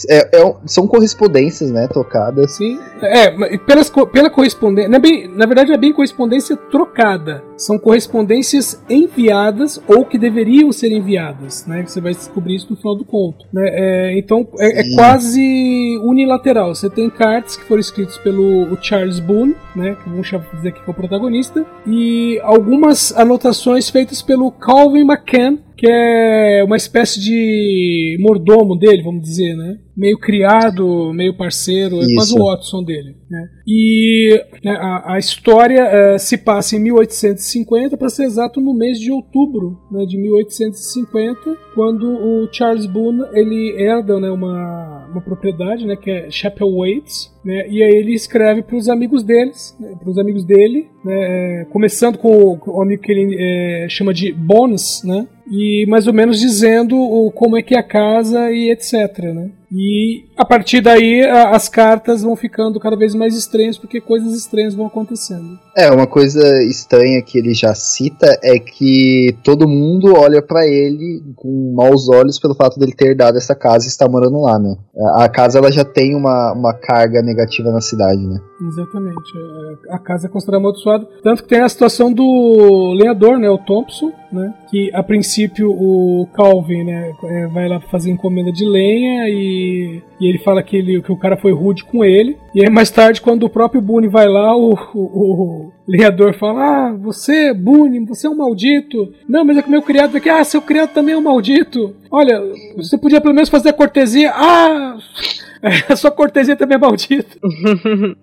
é- é- são correspondências, né, trocadas. Sim. É, mas pelas, pela correspondência. Não é bem, na verdade, é bem correspondência trocada. São correspondências enviadas ou que deveriam ser enviadas. Né? Você vai descobrir isso no final do conto. Né? É, então é, é quase unilateral. Você tem cartas que foram escritas pelo Charles Boone, né? que vamos dizer aqui que é o protagonista, e algumas anotações feitas pelo Calvin McCann, que é uma espécie de mordomo dele, vamos dizer, né? Meio criado, meio parceiro, é quase Isso. o Watson dele. Né? E né, a, a história eh, se passa em 1850, para ser exato, no mês de outubro né, de 1850, quando o Charles Boone ele herda né, uma, uma propriedade, né, que é Chapel Waits, né, e aí ele escreve para os amigos deles, né, para os amigos dele, né, eh, começando com o, com o amigo que ele eh, chama de Bones, né, e mais ou menos dizendo o, como é que é a casa e etc, né. E a partir daí a- as cartas vão ficando cada vez mais estranhas porque coisas estranhas vão acontecendo. É, uma coisa estranha que ele já cita é que todo mundo olha pra ele com maus olhos pelo fato dele ter dado essa casa e estar morando lá, né? A casa ela já tem uma, uma carga negativa na cidade, né? Exatamente. É, A casa é considerada amaldiçoada. Tanto que tem a situação do lenhador, né, o Thompson, né, que a princípio o Calvin né, é, vai lá fazer encomenda de lenha e, e ele fala que, ele, que o cara foi rude com ele. E aí mais tarde, quando o próprio Boone vai lá, o, o, o lenhador fala: Ah, você, Boone, você é um maldito. Não, mas é que meu criado aqui, ah, seu criado também é um maldito. Olha, você podia pelo menos fazer a cortesia. Ah! A sua cortesia também é maldita.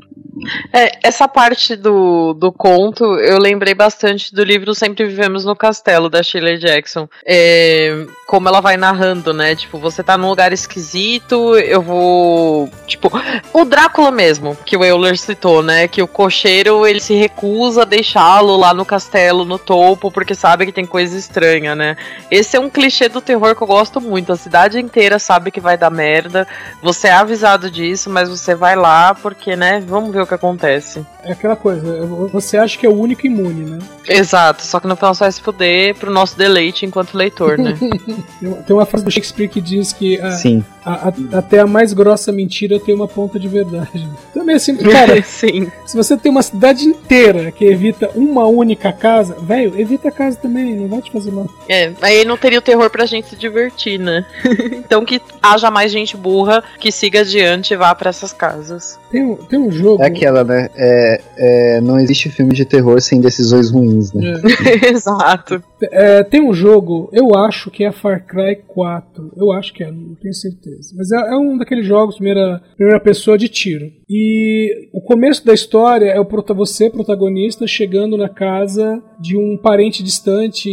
É, essa parte do, do conto eu lembrei bastante do livro Sempre Vivemos no Castelo, da Shirley Jackson. É, como ela vai narrando, né? Tipo, você tá num lugar esquisito, eu vou. Tipo, o Drácula mesmo, que o Euler citou, né? Que o cocheiro ele se recusa a deixá-lo lá no castelo, no topo, porque sabe que tem coisa estranha, né? Esse é um clichê do terror que eu gosto muito. A cidade inteira sabe que vai dar merda. Você avisado disso, mas você vai lá porque, né, vamos ver o que acontece. É aquela coisa, você acha que é o único imune, né? Exato, só que no final só vai se fuder pro nosso deleite enquanto leitor, né? Tem uma- frase do Shakespeare que diz que a- Sim. a- a- até a mais grossa mentira tem uma ponta de verdade. Também assim, cara, Sim. se você tem uma cidade inteira que evita uma única casa, velho, evita a casa também, não vai te fazer mal. É, aí não teria o terror pra gente se divertir, né? então que haja mais gente burra que siga adiante e vá pra essas casas. Tem um, tem um jogo. É aquela, né? É, é, não existe filme de terror sem decisões ruins, né? Exato. É, tem um jogo, eu acho que é Far Cry 4. Eu acho que é, não tenho certeza. Mas é, é um daqueles jogos, primeira, primeira pessoa de tiro. E o começo da história é o prota- você, protagonista, chegando na casa de um parente distante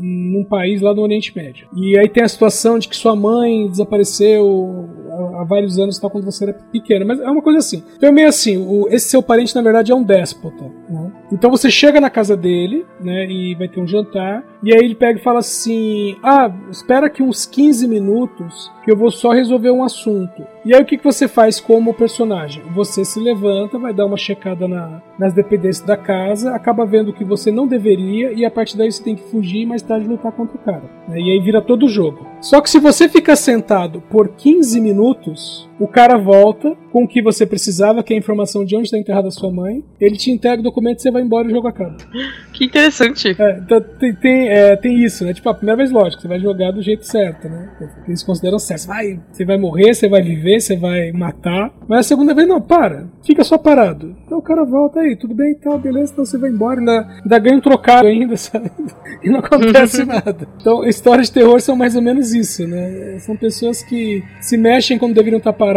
num país lá do Oriente Médio. E aí tem a situação de que sua mãe desapareceu há- vários anos tal, quando você era pequeno. Mas é uma coisa assim. Então meio assim, o- esse seu parente na verdade é um déspota. Né? Então você chega na casa dele, né, e vai ter um jantar, e aí ele pega e fala assim: Ah, espera aqui uns 15 minutos que eu vou só resolver um assunto. E aí o que, que você faz como personagem? Você se levanta, vai dar uma checada na- nas dependências da casa, acaba vendo que você não deveria, e a partir daí você tem que fugir e mais tarde lutar contra o cara. né? E aí vira todo o jogo. Só que se você fica sentado por 15 minutos, o cara volta com o que você precisava, que é a informação de onde está enterrada a sua mãe, ele te entrega o documento e você vai embora e o jogo acaba. Que interessante. É, então tem, tem, é, tem isso, né? Tipo, a primeira vez, lógico, você vai jogar do jeito certo, né? Eles consideram certo. Você vai, você vai morrer, você vai viver, você vai matar. Mas a segunda vez, não, para. Fica só parado. Então o cara volta aí, tudo bem, tá, beleza, então você vai embora. Ainda, ainda ganha um trocado ainda, sabe? E não acontece nada. Então, histórias de terror são mais ou menos isso, né? São pessoas que se mexem quando deveriam estar paradas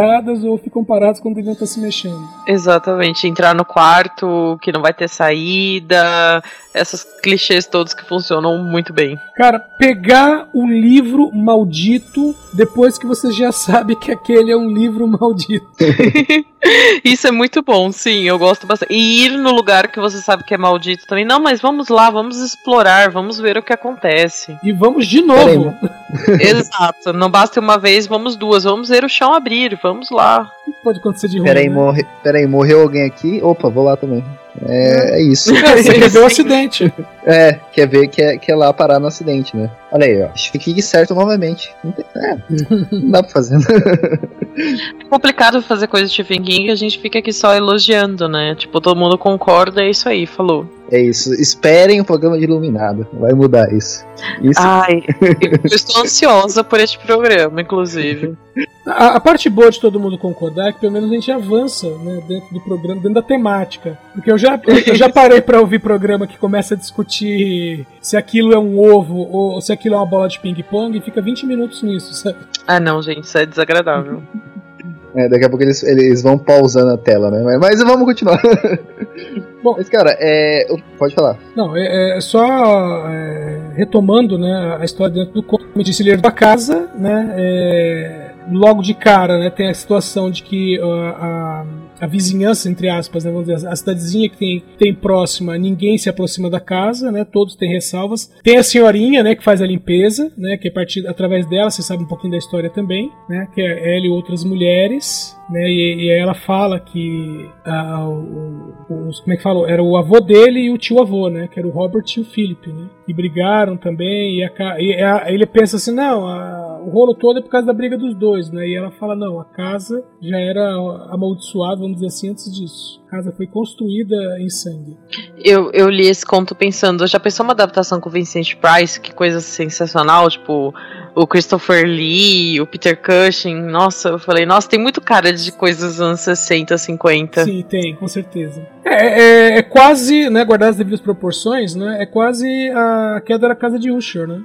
ou ficam paradas quando deveriam estar se mexendo. Exatamente, entrar no quarto que não vai ter saída, essas clichês todos que funcionam muito bem. Cara, pegar o livro maldito depois que você já sabe que aquele é um livro maldito. Isso é muito bom, sim, eu gosto bastante. E ir no lugar que você sabe que é maldito também. Não, mas vamos lá, vamos explorar, vamos ver o que acontece. E vamos de novo. Exato, não basta uma vez, vamos duas, vamos ver o chão abrir, vamos lá. O que pode acontecer de ruim? Peraí, né? morre, peraí, morreu alguém aqui? Opa, vou lá também. É, é isso. É, você quer ver o acidente. É, quer ver, quer, quer lá parar no acidente, né? Olha aí, ó. Fique certo novamente. Não, tem, é, não dá pra fazer. É complicado fazer coisa de Stephen King, a gente fica aqui só elogiando, né? Tipo, todo mundo concorda, é isso aí, falou. É isso. Esperem o programa de Iluminado. Vai mudar isso. Isso. Ai, eu estou ansiosa por este programa, inclusive. A, a parte boa de todo mundo concordar é que pelo menos a gente avança né, dentro do programa, dentro da temática. Porque eu já, eu já parei pra ouvir programa que começa a discutir se aquilo é um ovo ou se aquilo é uma bola de ping-pong e fica 20 minutos nisso, sabe? Ah, não, gente, isso é desagradável. É, daqui a pouco eles, eles vão pausando a tela, né? Mas, mas vamos continuar. Bom. mas, cara, é. Pode falar. Não, é, é só é, retomando né, a história dentro do conto. Como eu disse, ele herdou a casa, né? é, logo de cara, né, tem a situação de que ah, a, a vizinhança, entre aspas, né, vamos dizer, a cidadezinha que tem, tem próxima, ninguém se aproxima da casa, né? Todos têm ressalvas. Tem a senhorinha, né, que faz a limpeza, né? Que a partir através dela você sabe um pouquinho da história também, né? Que é ela e outras mulheres. Né, e, e ela fala que ah, o, os- como é que falou? Era o avô dele e o tio avô, né? Que era o Robert e o Philip, né? E brigaram também. E, a e a- ele pensa assim, não, a- o rolo todo é por causa da briga dos dois, né? E ela fala, não, a casa já era amaldiçoada, vamos dizer assim, antes disso. A casa foi construída em sangue. Eu, eu li esse conto pensando, já pensou uma adaptação com o Vincent Price? Que coisa sensacional, tipo, o Christopher Lee, o Peter Cushing. Nossa, eu falei, nossa, tem muito cara de coisas dos anos 60, 50. Sim, tem, com certeza. É, é, é quase, né, guardar as devidas proporções, né? É quase a queda da casa de Usher, né?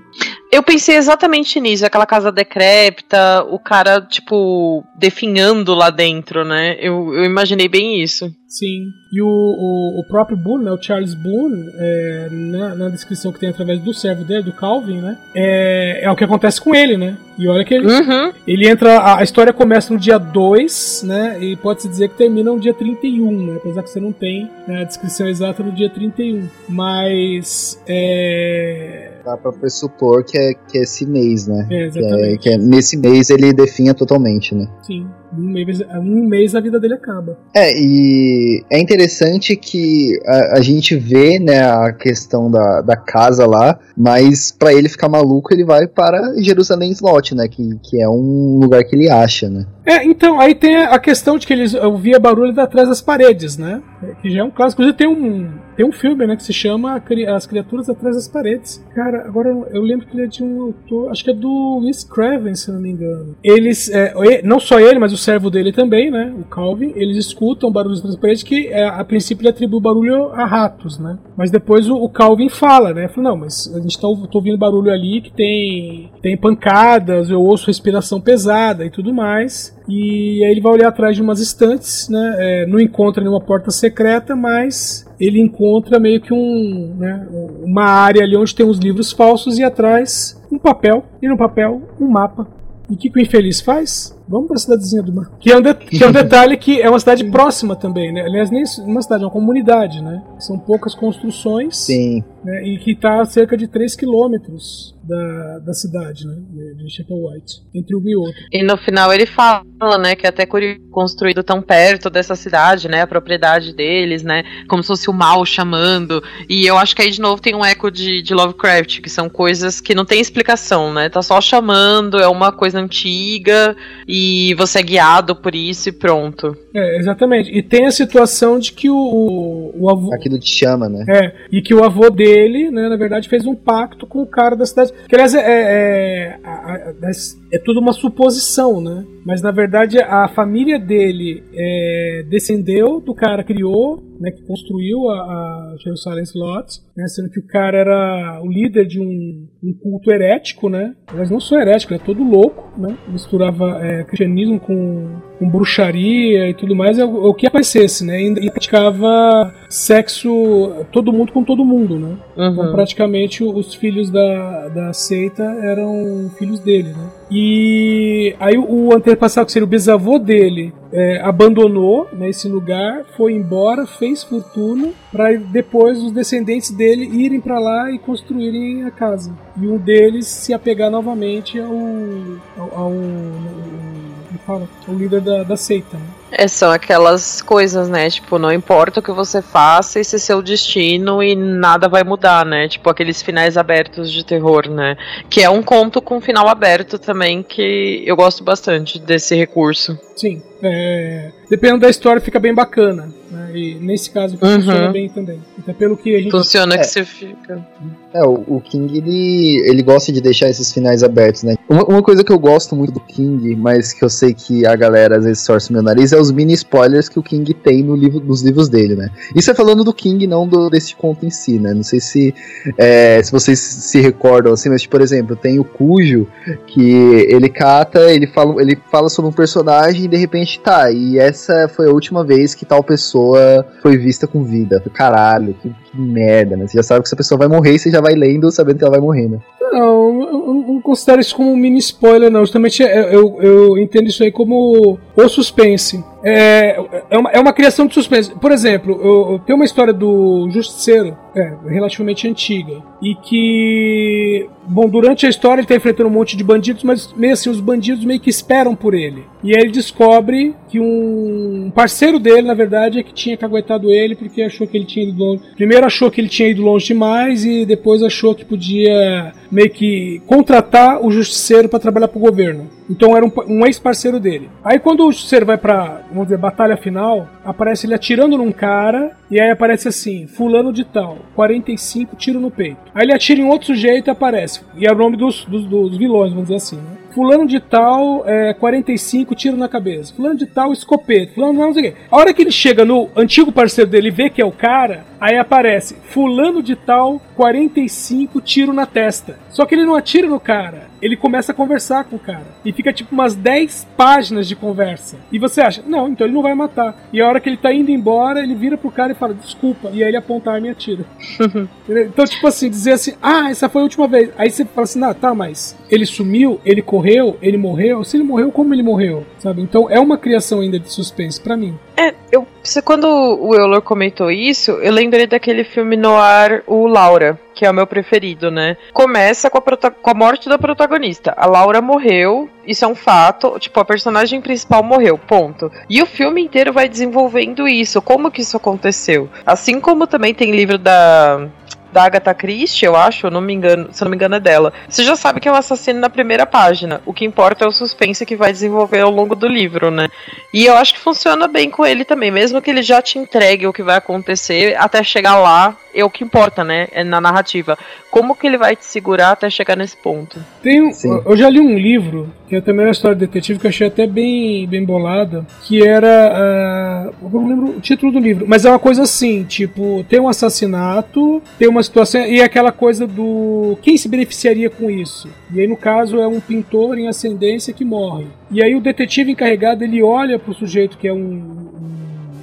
Eu pensei exatamente nisso, aquela casa decrépita, o cara, tipo, definhando lá dentro, né? Eu, eu imaginei bem isso. Sim. E o, o, o próprio Boone, né, o Charles Boone, é, na, na descrição que tem através do servo dele, do Calvin, né? É, é o que acontece com ele, né? E olha que ele, Uhum. ele entra. A, a história começa no dia 2, né? E pode-se dizer que termina no dia 31, né? Apesar que você não tem né, a descrição exata do dia 31. Mas. É. Dá pra pressupor que é, que é esse mês, né? é, Que é, exatamente. que é- nesse mês ele definha totalmente, né? Sim. Um mês, um mês a vida dele acaba. É, e é interessante que a, a gente vê, né, a questão da, da casa lá, mas pra ele ficar maluco, ele vai para Jerusalém Slot, né, que, que é um lugar que ele acha, né. É, então, aí tem a questão de que eles ouvia barulho atrás das paredes, né? Que já é um clássico. Inclusive tem um, tem um filme, né, que se chama As Criaturas Atrás das Paredes. Cara, agora eu- lembro que ele é de um autor, acho que é do Wes Craven, se não me engano. Eles, é, não só ele, mas o servo dele também, né, o Calvin, eles escutam barulhos atrás das paredes que é, a princípio ele atribui barulho a ratos, né? Mas depois o, Calvin fala, né? Fala, não, mas a gente tá, ouvindo barulho ali que tem, tem pancadas, eu ouço respiração pesada e tudo mais. E aí ele vai olhar atrás de umas estantes, né? É, não encontra nenhuma porta secreta, mas ele encontra meio que um, né, uma área ali onde tem uns livros falsos e atrás um papel, e no papel um mapa. E o que, que o infeliz faz? Vamos pra cidadezinha do mar. Que é, um de- que é um detalhe que é uma cidade próxima também, né? Aliás, nem uma cidade, é uma comunidade, né? São poucas construções Sim. né, e que está a cerca de 3 quilômetros da, da cidade, né, de, Chapelwhite, entre um e outro. E no final ele fala, né, que é até construído tão perto dessa cidade, né, a propriedade deles, né, como se fosse o mal chamando. E eu acho que aí de novo tem um eco de, de Lovecraft, que são coisas que não tem explicação, né, tá só chamando, é uma coisa antiga e você é guiado por isso e pronto. É, exatamente. E tem a situação de que o, o, o avô. Aquilo te chama, né. É, e que o avô dele, né, na verdade, fez um pacto com o cara da cidade. Que, aliás, é, é, a- a- é tudo uma suposição, né? Mas, na verdade, a família dele é, descendeu do cara que criou, né, que construiu a, a Jerusalém Slot, né, sendo que o cara era o líder de um, um culto herético, né? Mas não só herético, é todo louco, né? Misturava é, cristianismo com, com bruxaria e tudo mais, é o, o que aparecesse, né? E, e praticava sexo todo mundo com todo mundo, né? Então, Uhum. praticamente os filhos da, da seita eram filhos dele, né? E aí o antepassado, que seria o bisavô dele, é, abandonou né, esse lugar, foi embora, fez fortuna, para depois os descendentes dele irem para lá e construírem a casa. E um deles se apegar novamente ao, como fala? ao líder da, da seita. Né? É, são aquelas coisas, né? Tipo, não importa o que você faça, esse é seu destino e nada vai mudar, né? Tipo, aqueles finais abertos de terror, né? Que é um conto com final aberto também, que eu gosto bastante desse recurso. Sim. É, dependendo da história, fica bem bacana. Né? E nesse caso Uhum. funciona bem também. Então, pelo que a gente. Funciona É. que você fica. É, o, o King, ele, ele gosta de deixar esses finais abertos, né? Uma, uma coisa que eu gosto muito do King, mas que eu sei que a galera às vezes torce o meu nariz, é os mini spoilers que o King tem no livro, nos livros dele, né? Isso é falando do King, não do, desse conto em si, né? Não sei se, é, se vocês se recordam, assim, mas, por exemplo, tem o Cujo, que ele cata, ele fala, ele fala sobre um personagem e de repente, tá, e essa foi a última vez que tal pessoa foi vista com vida. Caralho, que, que merda, né? Você já sabe que essa pessoa vai morrer e você já vai lendo sabendo que ela vai morrer, né? Não, eu eu não considero isso como um mini spoiler, não. Justamente é- eu, eu entendo isso aí como o suspense. É, é, uma, é uma criação de suspense. Por exemplo, eu, eu tenho uma história do Justiceiro, é, relativamente antiga, e que, bom, durante a história ele tá enfrentando um monte de bandidos, mas meio assim, os bandidos meio que esperam por ele. E aí ele descobre que um parceiro dele, na verdade, é que tinha caguetado ele porque achou que ele tinha ido longe. Primeiro achou que ele tinha ido longe demais e depois achou que podia meio que contratar o justiceiro para trabalhar pro governo. Então era um, um ex-parceiro dele. Aí quando o justiceiro vai pra, vamos dizer, batalha final, aparece ele atirando num cara e aí aparece assim, fulano de tal, 45, tiro no peito. Aí ele atira em outro sujeito e aparece. E é o nome dos, dos, dos vilões, vamos dizer assim, né? Fulano de tal, é, 45, tiro na cabeça. Fulano de tal, escopeta. Fulano de tal, não sei o quê. A hora que ele chega no antigo parceiro dele e vê que é o cara, Aí aparece fulano de tal, 45 tiro na testa. Só que ele não atira no cara, ele começa a conversar com o cara. E fica tipo umas 10 páginas de conversa. E você acha, não, então ele não vai matar. E a hora que ele tá indo embora, ele vira pro cara e fala, desculpa. E aí ele aponta a arma e atira. Então, tipo assim, dizer assim, ah, essa foi a última vez. Aí você fala assim, ah, tá, mas ele sumiu, ele correu, ele morreu. Se ele morreu, como ele morreu? Sabe? Então é uma criação ainda de suspense pra mim. É, eu, você, quando o Euler comentou isso, eu lembrei daquele filme no ar, o Laura, que é o meu preferido, né? Começa com a, com a morte da protagonista. A Laura morreu, isso é um fato. Tipo, a personagem principal morreu, ponto. E o filme inteiro vai desenvolvendo isso, como que isso aconteceu. Assim como também tem livro da da Agatha Christie, eu acho, eu não me engano, se não me engano é dela. Você já sabe que é o assassino na primeira página. O que importa é o suspense que vai desenvolver ao longo do livro, né? E eu acho que funciona bem com ele também, mesmo que ele já te entregue o que vai acontecer até chegar lá, é o que importa, né? É na narrativa. Como que ele vai te segurar até chegar nesse ponto? Tem um, eu já li um livro, que é também uma história de detetive, que eu achei até bem, bem bolada, que era. ah, eu não lembro o título do livro, mas é uma coisa assim: tipo, tem um assassinato, tem uma situação, e é aquela coisa do. Quem se beneficiaria com isso? E aí, no caso, é um pintor em ascendência que morre. E aí, o detetive encarregado ele olha pro sujeito que é um- um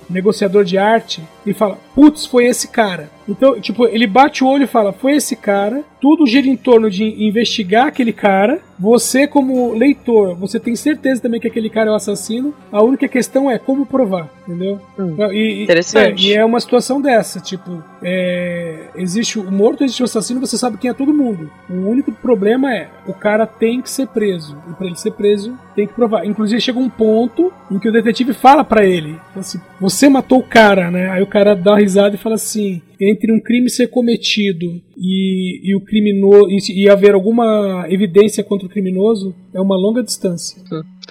negociador de arte e fala: Putz, foi esse cara. Então, tipo, ele bate o olho e fala: Foi esse cara. Tudo gira em torno de investigar aquele cara. Você, como leitor, você tem certeza também que aquele cara é o assassino. A única questão é como provar, entendeu? Hum, E- e- interessante. é, e é uma situação dessa: tipo, é, existe o morto, existe o assassino, você sabe quem é todo mundo. O único problema é: o cara tem que ser preso. E pra ele ser preso, tem que provar. Inclusive, chega um ponto em que o detetive fala pra ele: assim, Você matou o cara, né? Aí o cara dá uma risada e fala assim: entre um crime ser cometido e, e o criminoso e, e haver alguma evidência contra o criminoso é uma longa distância.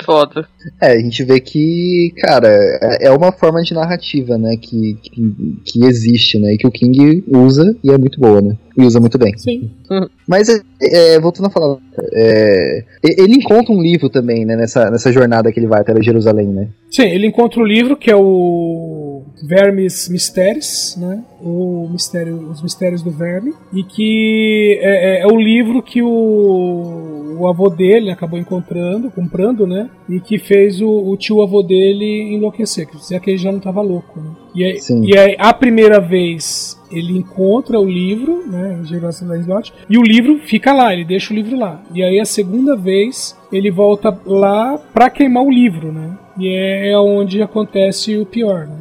Foda. É, a gente vê que, cara, é é uma forma de narrativa, né, que, que, que existe, né, e que o King usa e é muito boa, né, e usa muito bem. Sim. Mas, é, é, voltando a falar, é, ele encontra um livro também, né, nessa, nessa jornada que ele vai até Jerusalém, né. Sim, ele encontra o livro que é o Vermes Mysteries, né? O mistério, os mistérios do verme e que é, é- é o livro que o, o avô dele acabou encontrando, comprando, né? E que fez o, o tio avô dele enlouquecer, que dizia que ele já não estava louco, né? E aí, Sim. e aí, a primeira vez ele encontra o livro, né, em Jerusalém Slot, e o livro fica lá, ele deixa o livro lá. E aí a segunda vez ele volta lá pra queimar o livro, né? E é, é onde acontece o pior, né?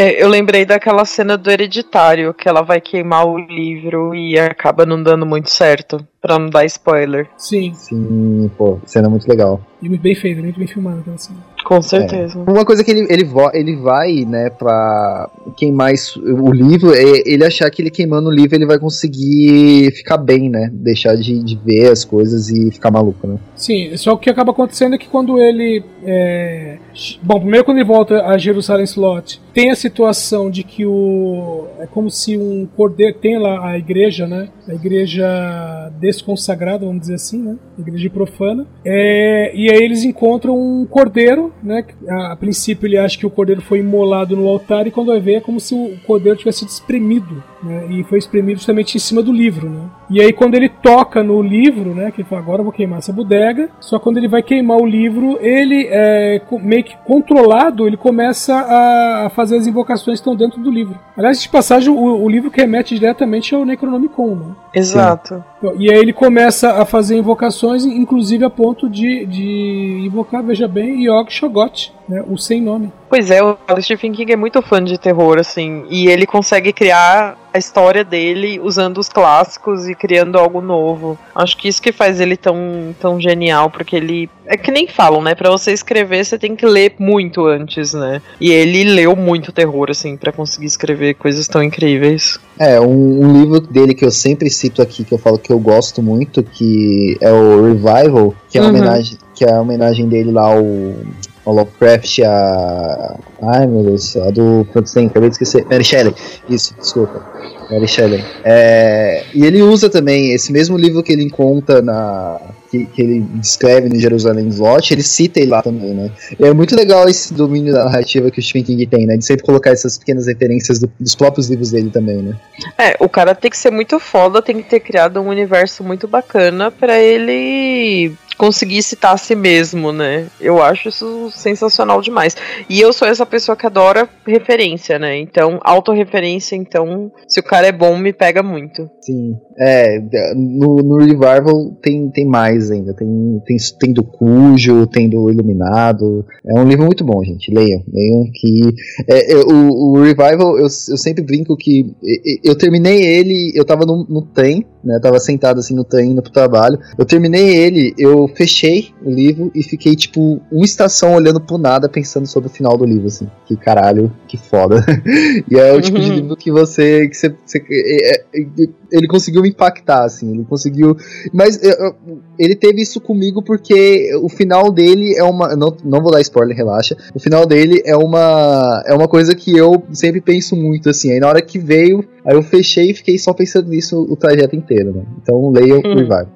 É, eu lembrei daquela cena do Hereditário, que ela vai queimar o livro e acaba não dando muito certo, pra não dar spoiler. Sim, Sim, pô, cena muito legal. e muito bem feito, muito bem filmado aquela cena. Com certeza. Uma coisa que ele, ele, vo- ele vai, né, pra queimar isso- o livro, é ele achar que ele queimando o livro ele vai conseguir ficar bem, né, deixar de, de ver as coisas e ficar maluco, né. Sim, só que o que acaba acontecendo é que quando ele. é, Bom, primeiro quando ele volta a Jerusalém Slot, tem a situação de que o. É como se um cordeiro. Tem lá a igreja, né? A igreja desconsagrada, vamos dizer assim, né? Igreja profana. É, e aí eles encontram um cordeiro, né? A, a princípio ele acha que o cordeiro foi imolado no altar e quando vai ver é como se o cordeiro tivesse espremido, né? E foi espremido justamente em cima do livro, né? E aí quando ele toca no livro, né? Que ele fala, agora eu vou queimar essa bodega. Só quando ele vai queimar o livro, ele é meio que controlado, ele começa a, fazer as invocações que estão dentro do livro. Aliás, de passagem, o, o livro que remete diretamente ao Necronomicon, né? Exato. E aí ele começa a fazer invocações, inclusive a ponto de, de invocar, veja bem, Yog Shogot, né? O sem nome. Pois é, o Stephen King é muito fã de terror, assim, e ele consegue criar a história dele usando os clássicos e criando algo novo. Acho que isso que faz ele tão, tão genial, porque ele. É que nem falam, né? Pra você escrever, você tem que ler muito antes, né? E ele leu muito terror, assim, pra conseguir escrever coisas tão incríveis. É, um, um livro dele que eu sempre cito aqui, que eu falo que eu gosto muito, que é o Revival, que é uma Uhum. homenagem, que é a homenagem dele lá ao, ao Lovecraft, a. Ai meu Deus, a do Frankenstein, acabei de esquecer. Mary Shelley, isso, desculpa. Mary Shelley. É, e ele usa também esse mesmo livro que ele conta na, que, que ele descreve no Jerusalém Slot, ele cita ele lá também, né? E é muito legal esse domínio da narrativa que o Stephen King tem, né? De sempre colocar essas pequenas referências do, dos próprios livros dele também, né? É, o cara tem que ser muito foda, tem que ter criado um universo muito bacana para ele conseguir citar a si mesmo, né? Eu acho isso sensacional demais. E eu sou essa pessoa que adora referência, né? Então, autorreferência, então, se o cara é bom, me pega muito. Sim. É, no, no Revival tem, tem mais ainda. Tem, tem, tem do Cujo, tem do Iluminado. É um livro muito bom, gente. Leiam. Leiam que. É, é, o, o Revival, eu, eu sempre brinco que. Eu, terminei ele, eu tava no, no trem, né? Eu tava sentado assim no trem indo pro trabalho. Eu terminei ele, eu fechei o livro e fiquei, tipo, uma estação olhando pro nada, pensando sobre o final do livro, assim. Que caralho, que foda. e é o tipo de livro que você. Que você, você é, é, ele conseguiu me impactar, assim, ele conseguiu. Mas eu, ele teve isso comigo porque o final dele é uma. Não, não vou dar spoiler, relaxa. O final dele é uma. É uma coisa que eu sempre penso muito, assim. Aí na hora que veio, aí eu fechei e fiquei só pensando nisso o trajeto inteiro, né? Então leia o Revive.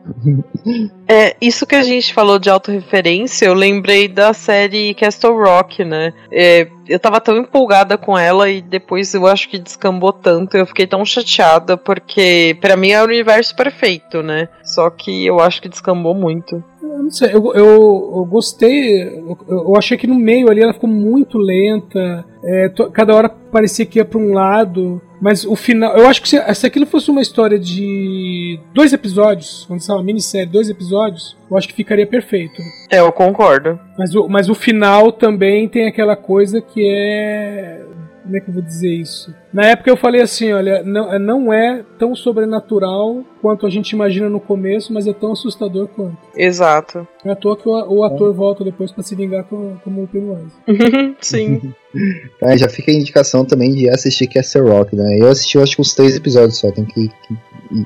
É, isso que a gente falou de autorreferência, eu lembrei da série Castle Rock, né? É, eu tava tão empolgada com ela e depois eu acho que descambou tanto, eu fiquei tão chateada, porque para mim é o universo perfeito, né? Só que eu acho que descambou muito. Eu não sei, eu, eu, eu gostei, eu, eu, achei que no meio ali ela ficou muito lenta, é, to, cada hora parecia que ia pra um lado, mas o final, eu acho que se, se aquilo fosse uma história de dois episódios, quando uma minissérie, dois episódios, eu acho que ficaria perfeito. É, eu concordo. Mas o, mas o final também tem aquela coisa que é como é que eu vou dizer isso? Na época eu falei assim, olha, não, não é tão sobrenatural quanto a gente imagina no começo, mas é tão assustador quanto. Exato. É à toa que o, o ator é. volta depois para se vingar como, como o Pennywise. Sim. é, já fica a indicação também de assistir Castle Rock, né? Eu assisti, eu acho que uns três episódios só, tem que, que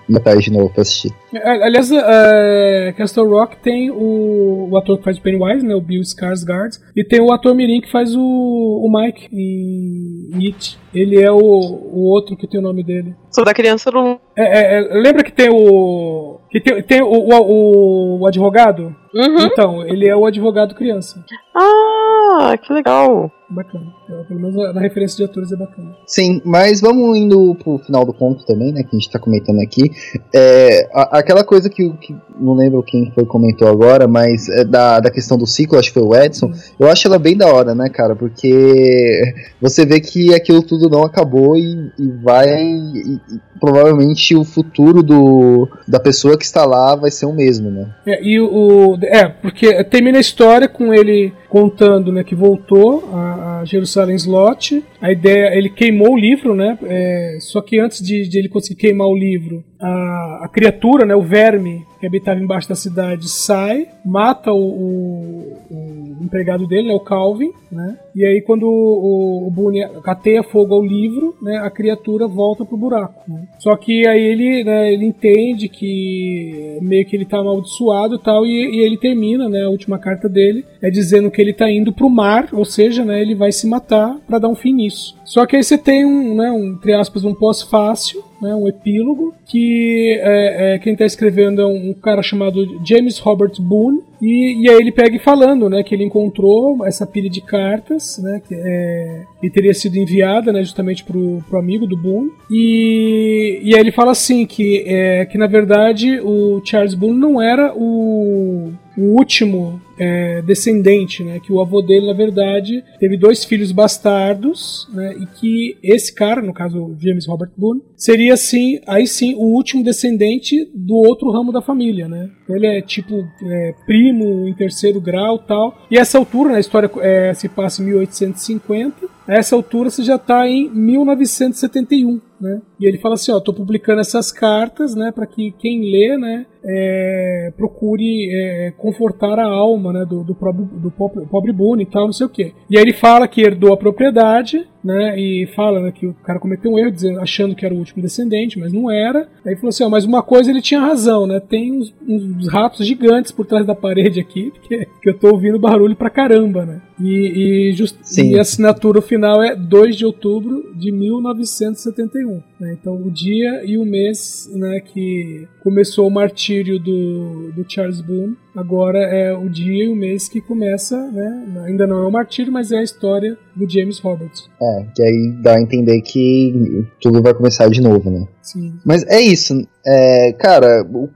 ir atrás de novo pra assistir. É, aliás, uh, Castle Rock tem o, o ator que faz o Pennywise, né? O Bill Skarsgård, e tem o ator mirim que faz o, o Mike em It. Ele é o, o outro que tem o nome dele. Sou da criança do. É, é, é, lembra que tem o. Que tem, tem o, o, o advogado? Uhum. Então, ele é o advogado criança. Ah, que legal. Bacana. É, pelo menos na referência de atores é bacana. Sim, mas vamos indo pro final do conto também, né? Que a gente tá comentando aqui. É, a, aquela coisa que, que, não lembro quem foi comentou agora, mas é da, da questão do ciclo, acho que foi o Edson. Uhum. Eu acho ela bem da hora, né, cara? Porque você vê que aquilo tudo não acabou e, e vai. E, e, provavelmente o futuro do, da pessoa que está lá vai ser o mesmo, né? É, e o, é, porque termina a história com ele contando né, que voltou a, a Jerusalém Slot. A ideia, ele queimou o livro, né? É, só que antes de, de, ele conseguir queimar o livro, a, a, criatura, né, o verme que habitava embaixo da cidade, sai, mata o, o, o empregado dele, né, o Calvin, né? E aí quando o, o Boone cateia fogo ao livro, né, a criatura volta pro buraco. Né? Só que aí ele, né, ele entende que meio que ele tá amaldiçoado e tal, e, e ele termina, né, a última carta dele é dizendo que ele tá indo pro mar, ou seja, né, ele vai se matar para dar um fim nisso. Só que aí você tem um, né, um entre aspas, um pós-fácil, né, um epílogo, que é, é, quem está escrevendo é um, cara chamado James Robert Boone, e, e aí ele pega falando, né, que ele encontrou essa pilha de cartas, né, que, é, que teria sido enviada, né, justamente pro, pro amigo do Boone, e, e aí ele fala assim, que, é, que na verdade o Charles Boone não era o o último é, descendente, né? Que o avô dele, na verdade, teve dois filhos bastardos, né? E que esse cara, no caso James Robert Boone, seria assim, aí sim, o último descendente do outro ramo da família, né? Ele é tipo é, primo em terceiro grau, tal. E essa altura, na história é, se passa em 1850. A essa altura você já está em 1971, né? E ele fala assim, ó, tô publicando essas cartas, né, para que quem lê, né, é, procure é, confortar a alma, né, do, do, pobre, do pobre, pobre Boone e tal, não sei o quê. E aí ele fala que herdou a propriedade, né, e fala né, que o cara cometeu um erro, dizendo, achando que era o último descendente, mas não era. Aí falou assim, ó, mas uma coisa ele tinha razão, né, tem uns, uns ratos gigantes por trás da parede aqui, porque, porque eu tô ouvindo barulho pra caramba, né. E, e, just, e a assinatura final é 2 de outubro de 1971. 1941. Né? Então, o dia e o mês né, que começou o martírio do, do Charles Boone, agora é o dia e o mês que começa, né? Ainda não é o martírio, mas é a história do James Roberts. É, que aí dá a entender que tudo vai começar de novo, né? Sim. Mas é isso. É, cara, o,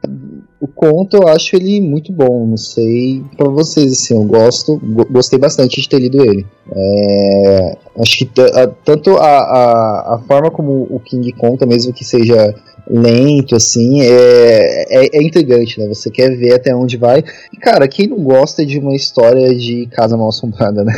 o conto eu acho ele muito bom. Não sei pra vocês, assim, eu gosto, go- gostei bastante de ter lido ele. É, acho que tanto a, a, a forma como o King conta, mesmo que seja lento, assim, é, é, é intrigante, né? Você quer ver até onde vai. E, cara, quem não gosta de uma história de casa mal assombrada, né?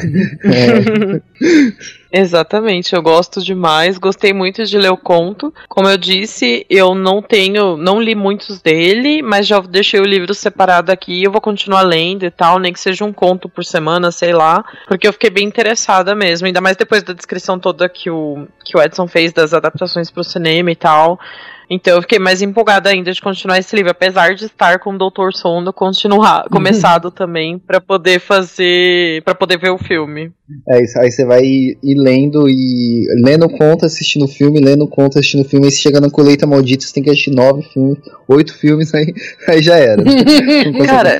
É, Exatamente, eu gosto demais, gostei muito de ler o conto. Como eu disse, eu não tenho, não li muitos dele, mas já deixei o livro separado aqui, eu vou continuar lendo e tal, nem que seja um conto por semana, sei lá, porque eu fiquei bem interessada mesmo, ainda mais depois da descrição toda que o, que o Edson fez das adaptações pro cinema e tal. Então eu fiquei mais empolgada ainda de continuar esse livro, apesar de estar com o Doutor Sono continuar, começado também, pra poder fazer, pra poder ver o filme. É isso, aí você vai ir, lendo e lendo conta, assistindo filme, lendo conta, assistindo filme, aí você chega na colheita maldita, você tem que assistir nove filmes, oito filmes, aí, aí já era. Consegue- Cara,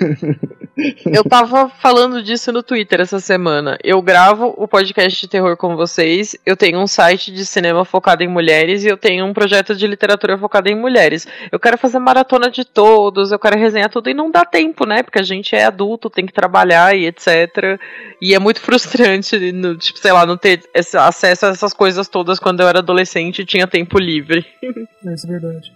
eu tava falando disso no Twitter essa semana. Eu gravo o podcast de terror com vocês, eu tenho um site de cinema focado em mulheres e eu tenho um projeto de literatura focado em mulheres. Eu quero fazer maratona de todos, eu quero resenhar tudo e não dá tempo, né? Porque a gente é adulto, tem que trabalhar e etc. E é muito frustrante, no, tipo, sei lá, não ter esse acesso a essas coisas todas quando eu era adolescente e tinha tempo livre. É, isso é verdade.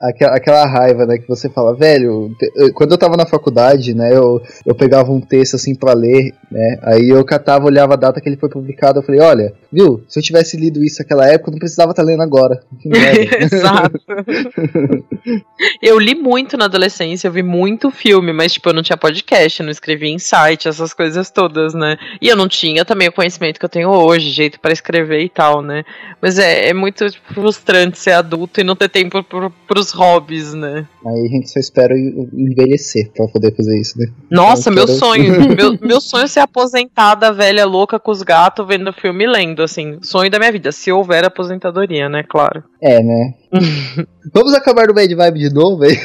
Aquela, aquela raiva, né, que você fala, velho, quando eu tava na faculdade, né, eu, eu pegava um texto assim pra ler, né, aí eu catava, olhava a data que ele foi publicado, eu falei, olha, viu, se eu tivesse lido isso naquela época, eu não precisava estar lendo agora. Exato. eu li muito na adolescência, eu vi muito filme, mas tipo, eu não tinha podcast, eu não escrevia em site, essas coisas todas, né? E eu não tinha também o conhecimento que eu tenho hoje, jeito para escrever e tal, né? Mas é, é muito frustrante ser adulto e não ter tempo pro, pros hobbies, né? aí a gente só espera envelhecer pra poder fazer isso, né. Nossa, Eu meu quero- sonho. meu, meu sonho é ser aposentada, velha louca com os gatos, vendo filme e lendo, assim. Sonho da minha vida. Se houver aposentadoria, né? Claro. É, né. Vamos acabar no Bad Vibe de novo, velho?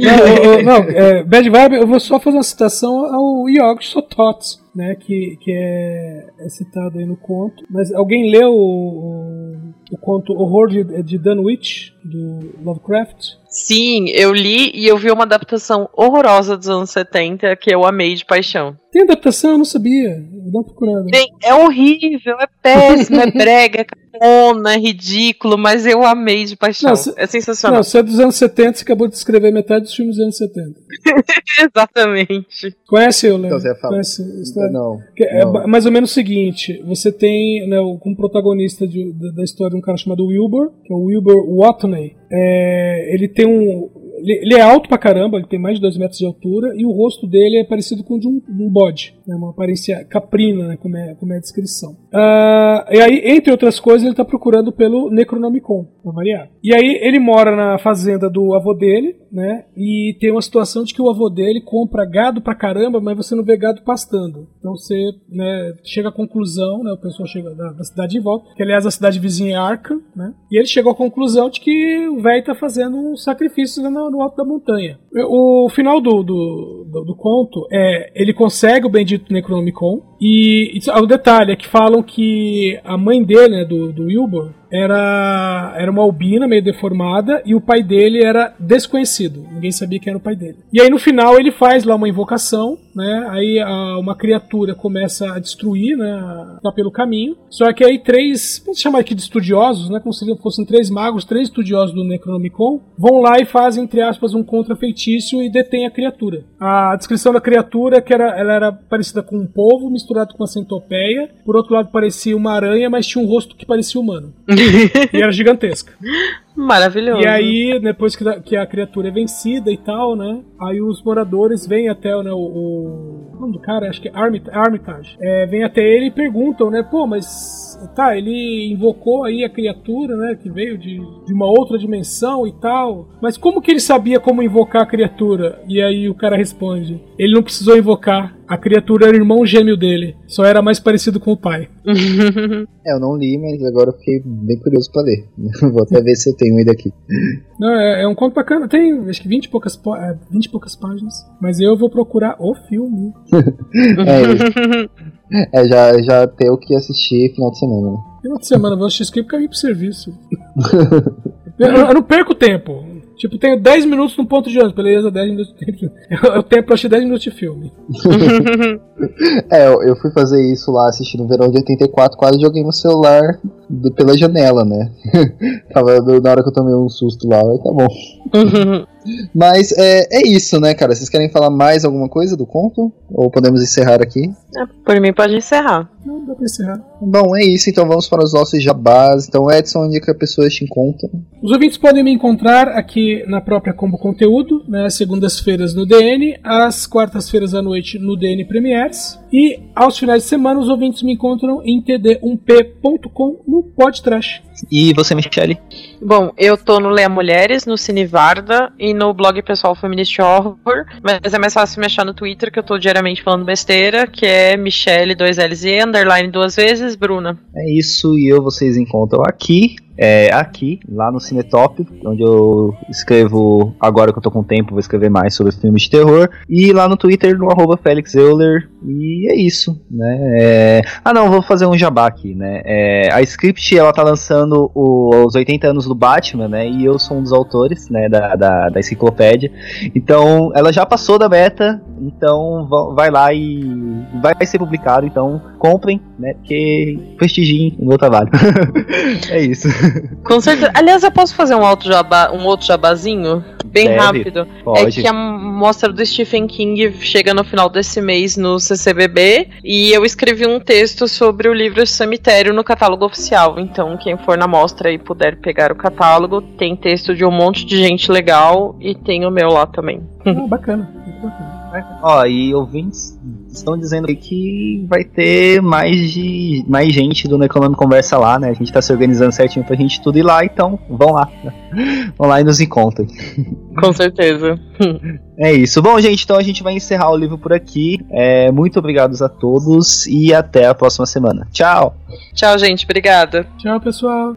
Não, eu- eu- não, é, Bad Vibe, eu vou só fazer uma citação ao Yog Sothoth, né, que, que é, é citado aí no conto. Mas alguém leu o, o, o conto Horror de, de Dunwich, do Lovecraft? Sim, eu li e eu vi uma adaptação horrorosa dos anos 70 que eu amei de paixão. Tem adaptação? Eu não sabia. Uma procurada. Bem, é horrível, é péssimo, é brega, é cafona, é ridículo, mas eu amei de paixão. Não, se- é sensacional. Não, você é dos anos 70, você acabou de escrever metade dos filmes dos anos 70. Exatamente. Conhece eu, Léo? Então. Conhece história? Não. É Não. ba- mais ou menos o seguinte: você tem né, o- como protagonista de- da, da história um cara chamado Wilbur, que é o Wilbur Watney. É, ele tem um. Ele, é alto pra caramba, ele tem mais de 2 metros de altura, e o rosto dele é parecido com o de um, um bode, né, uma aparência caprina, né, como, é, como é a descrição. Ah, e aí, entre outras coisas, ele tá procurando pelo Necronomicon, pra variar. E aí, ele mora na fazenda do avô dele, né, e tem uma situação de que o avô dele compra gado pra caramba, mas você não vê gado pastando. Então você né, chega à conclusão, né, o pessoal chega da, da cidade de volta, que aliás a cidade vizinha é Arca, né, e ele chegou à conclusão de que o velho tá fazendo um sacrifício lá no, alto da montanha. O final do, do, do, do conto é ele consegue o bendito Necronomicon, e, e o detalhe é que falam que a mãe dele, né, do, do Wilbur, era, era uma albina meio deformada e o pai dele era desconhecido. Ninguém sabia quem era o pai dele. E aí no final ele faz lá uma invocação, né? Aí a- uma criatura começa a destruir, né? Tá pelo caminho. Só que aí três, vamos chamar aqui de estudiosos, né? Como se fossem três magos, três estudiosos do Necronomicon, vão lá e fazem, entre aspas, um contrafeitiço e detêm a criatura. A descrição da criatura que era, ela era parecida com um polvo misturado com uma centopeia. Por outro lado parecia uma aranha, mas tinha um rosto que parecia humano. E era gigantesca. Maravilhoso. E aí, depois que, que a criatura é vencida e tal, né? Aí os moradores vêm até né, o, o- o nome do cara, acho que é Armit- Armitage, é, vem até ele e perguntam, né? Pô, mas tá, ele invocou aí a criatura, né? Que veio de, de uma outra dimensão e tal. Mas como que ele sabia como invocar a criatura? E aí o cara responde: ele não precisou invocar. A criatura era o irmão gêmeo dele, só era mais parecido com o pai. É, eu não li, mas agora eu fiquei bem curioso pra ler. Vou até ver se eu tenho ele aqui. Não, é, é um conto bacana, tem acho que 20 e, poucas, é, 20 e poucas páginas. Mas eu vou procurar o filme. É, é já, já tem o que assistir final de semana, né? Final de semana eu vou assistir porque eu vim pro serviço. eu, eu não perco tempo. Tipo, tenho 10 minutos no ponto de ônibus, beleza? 10 minutos de tempo. Eu, eu tenho pra assistir 10 minutos de filme. É, eu, eu fui fazer isso lá assistindo o verão de 84, quase joguei meu celular do- pela janela, né? Tava do- na hora que eu tomei um susto lá, mas tá bom. Mas é, é isso, né, cara? Vocês querem falar mais alguma coisa do conto? Ou podemos encerrar aqui? É, Por mim, pode encerrar. Não dá pra encerrar. Bom, é isso, então vamos para os nossos jabás. Então, Edson, onde é que a pessoa te encontra? Os ouvintes podem me encontrar aqui na própria Combo Conteúdo, né, segundas-feiras no DN, às quartas-feiras à noite no DN Premiers, e aos finais de semana os ouvintes me encontram em td1p.com no Podtrash. E você, Michele? Bom, eu tô no Leia Mulheres, no Cine Varda e no blog pessoal Feminist Horror, mas é mais fácil me achar no Twitter, que eu tô diariamente falando besteira, que é Michelle, dois L's e underline duas vezes, Bruna. É isso, e eu vocês encontram aqui, é, aqui, lá no Cinetop, onde eu escrevo, agora que eu tô com tempo, vou escrever mais sobre filmes de terror, e lá no Twitter, no arroba Felix Euler, e é isso, né? É, Ah não, vou fazer um jabá aqui, né? É, A Script, ela tá lançando o- os 80 anos do Batman, né? E eu sou um dos autores, né, da, da, da enciclopédia, então ela já passou da beta, então va- vai lá e vai ser publicado, então comprem, né? Porque prestigiem o meu trabalho. é isso. Com certeza. Aliás, eu posso fazer um, outro jabá, um outro jabazinho? Bem Deve, rápido. É Pode. que a mostra do Stephen King chega no final desse mês no CCBB e eu escrevi um texto sobre o livro Cemitério no catálogo oficial. Então, quem for na mostra e puder pegar o catálogo, tem texto de um monte de gente legal e tem o meu lá também. Ah, bacana. muito bacana. Ó, e ouvintes estão dizendo aí que vai ter mais de mais gente do Necronome Conversa lá, né? A gente tá se organizando certinho pra gente tudo ir lá, então vão lá. Vão lá e nos encontrem. Com certeza. É isso. Bom, gente, então a gente vai encerrar o livro por aqui. É, muito obrigados a todos e até a próxima semana. Tchau! Tchau, gente. Obrigada. Tchau, pessoal.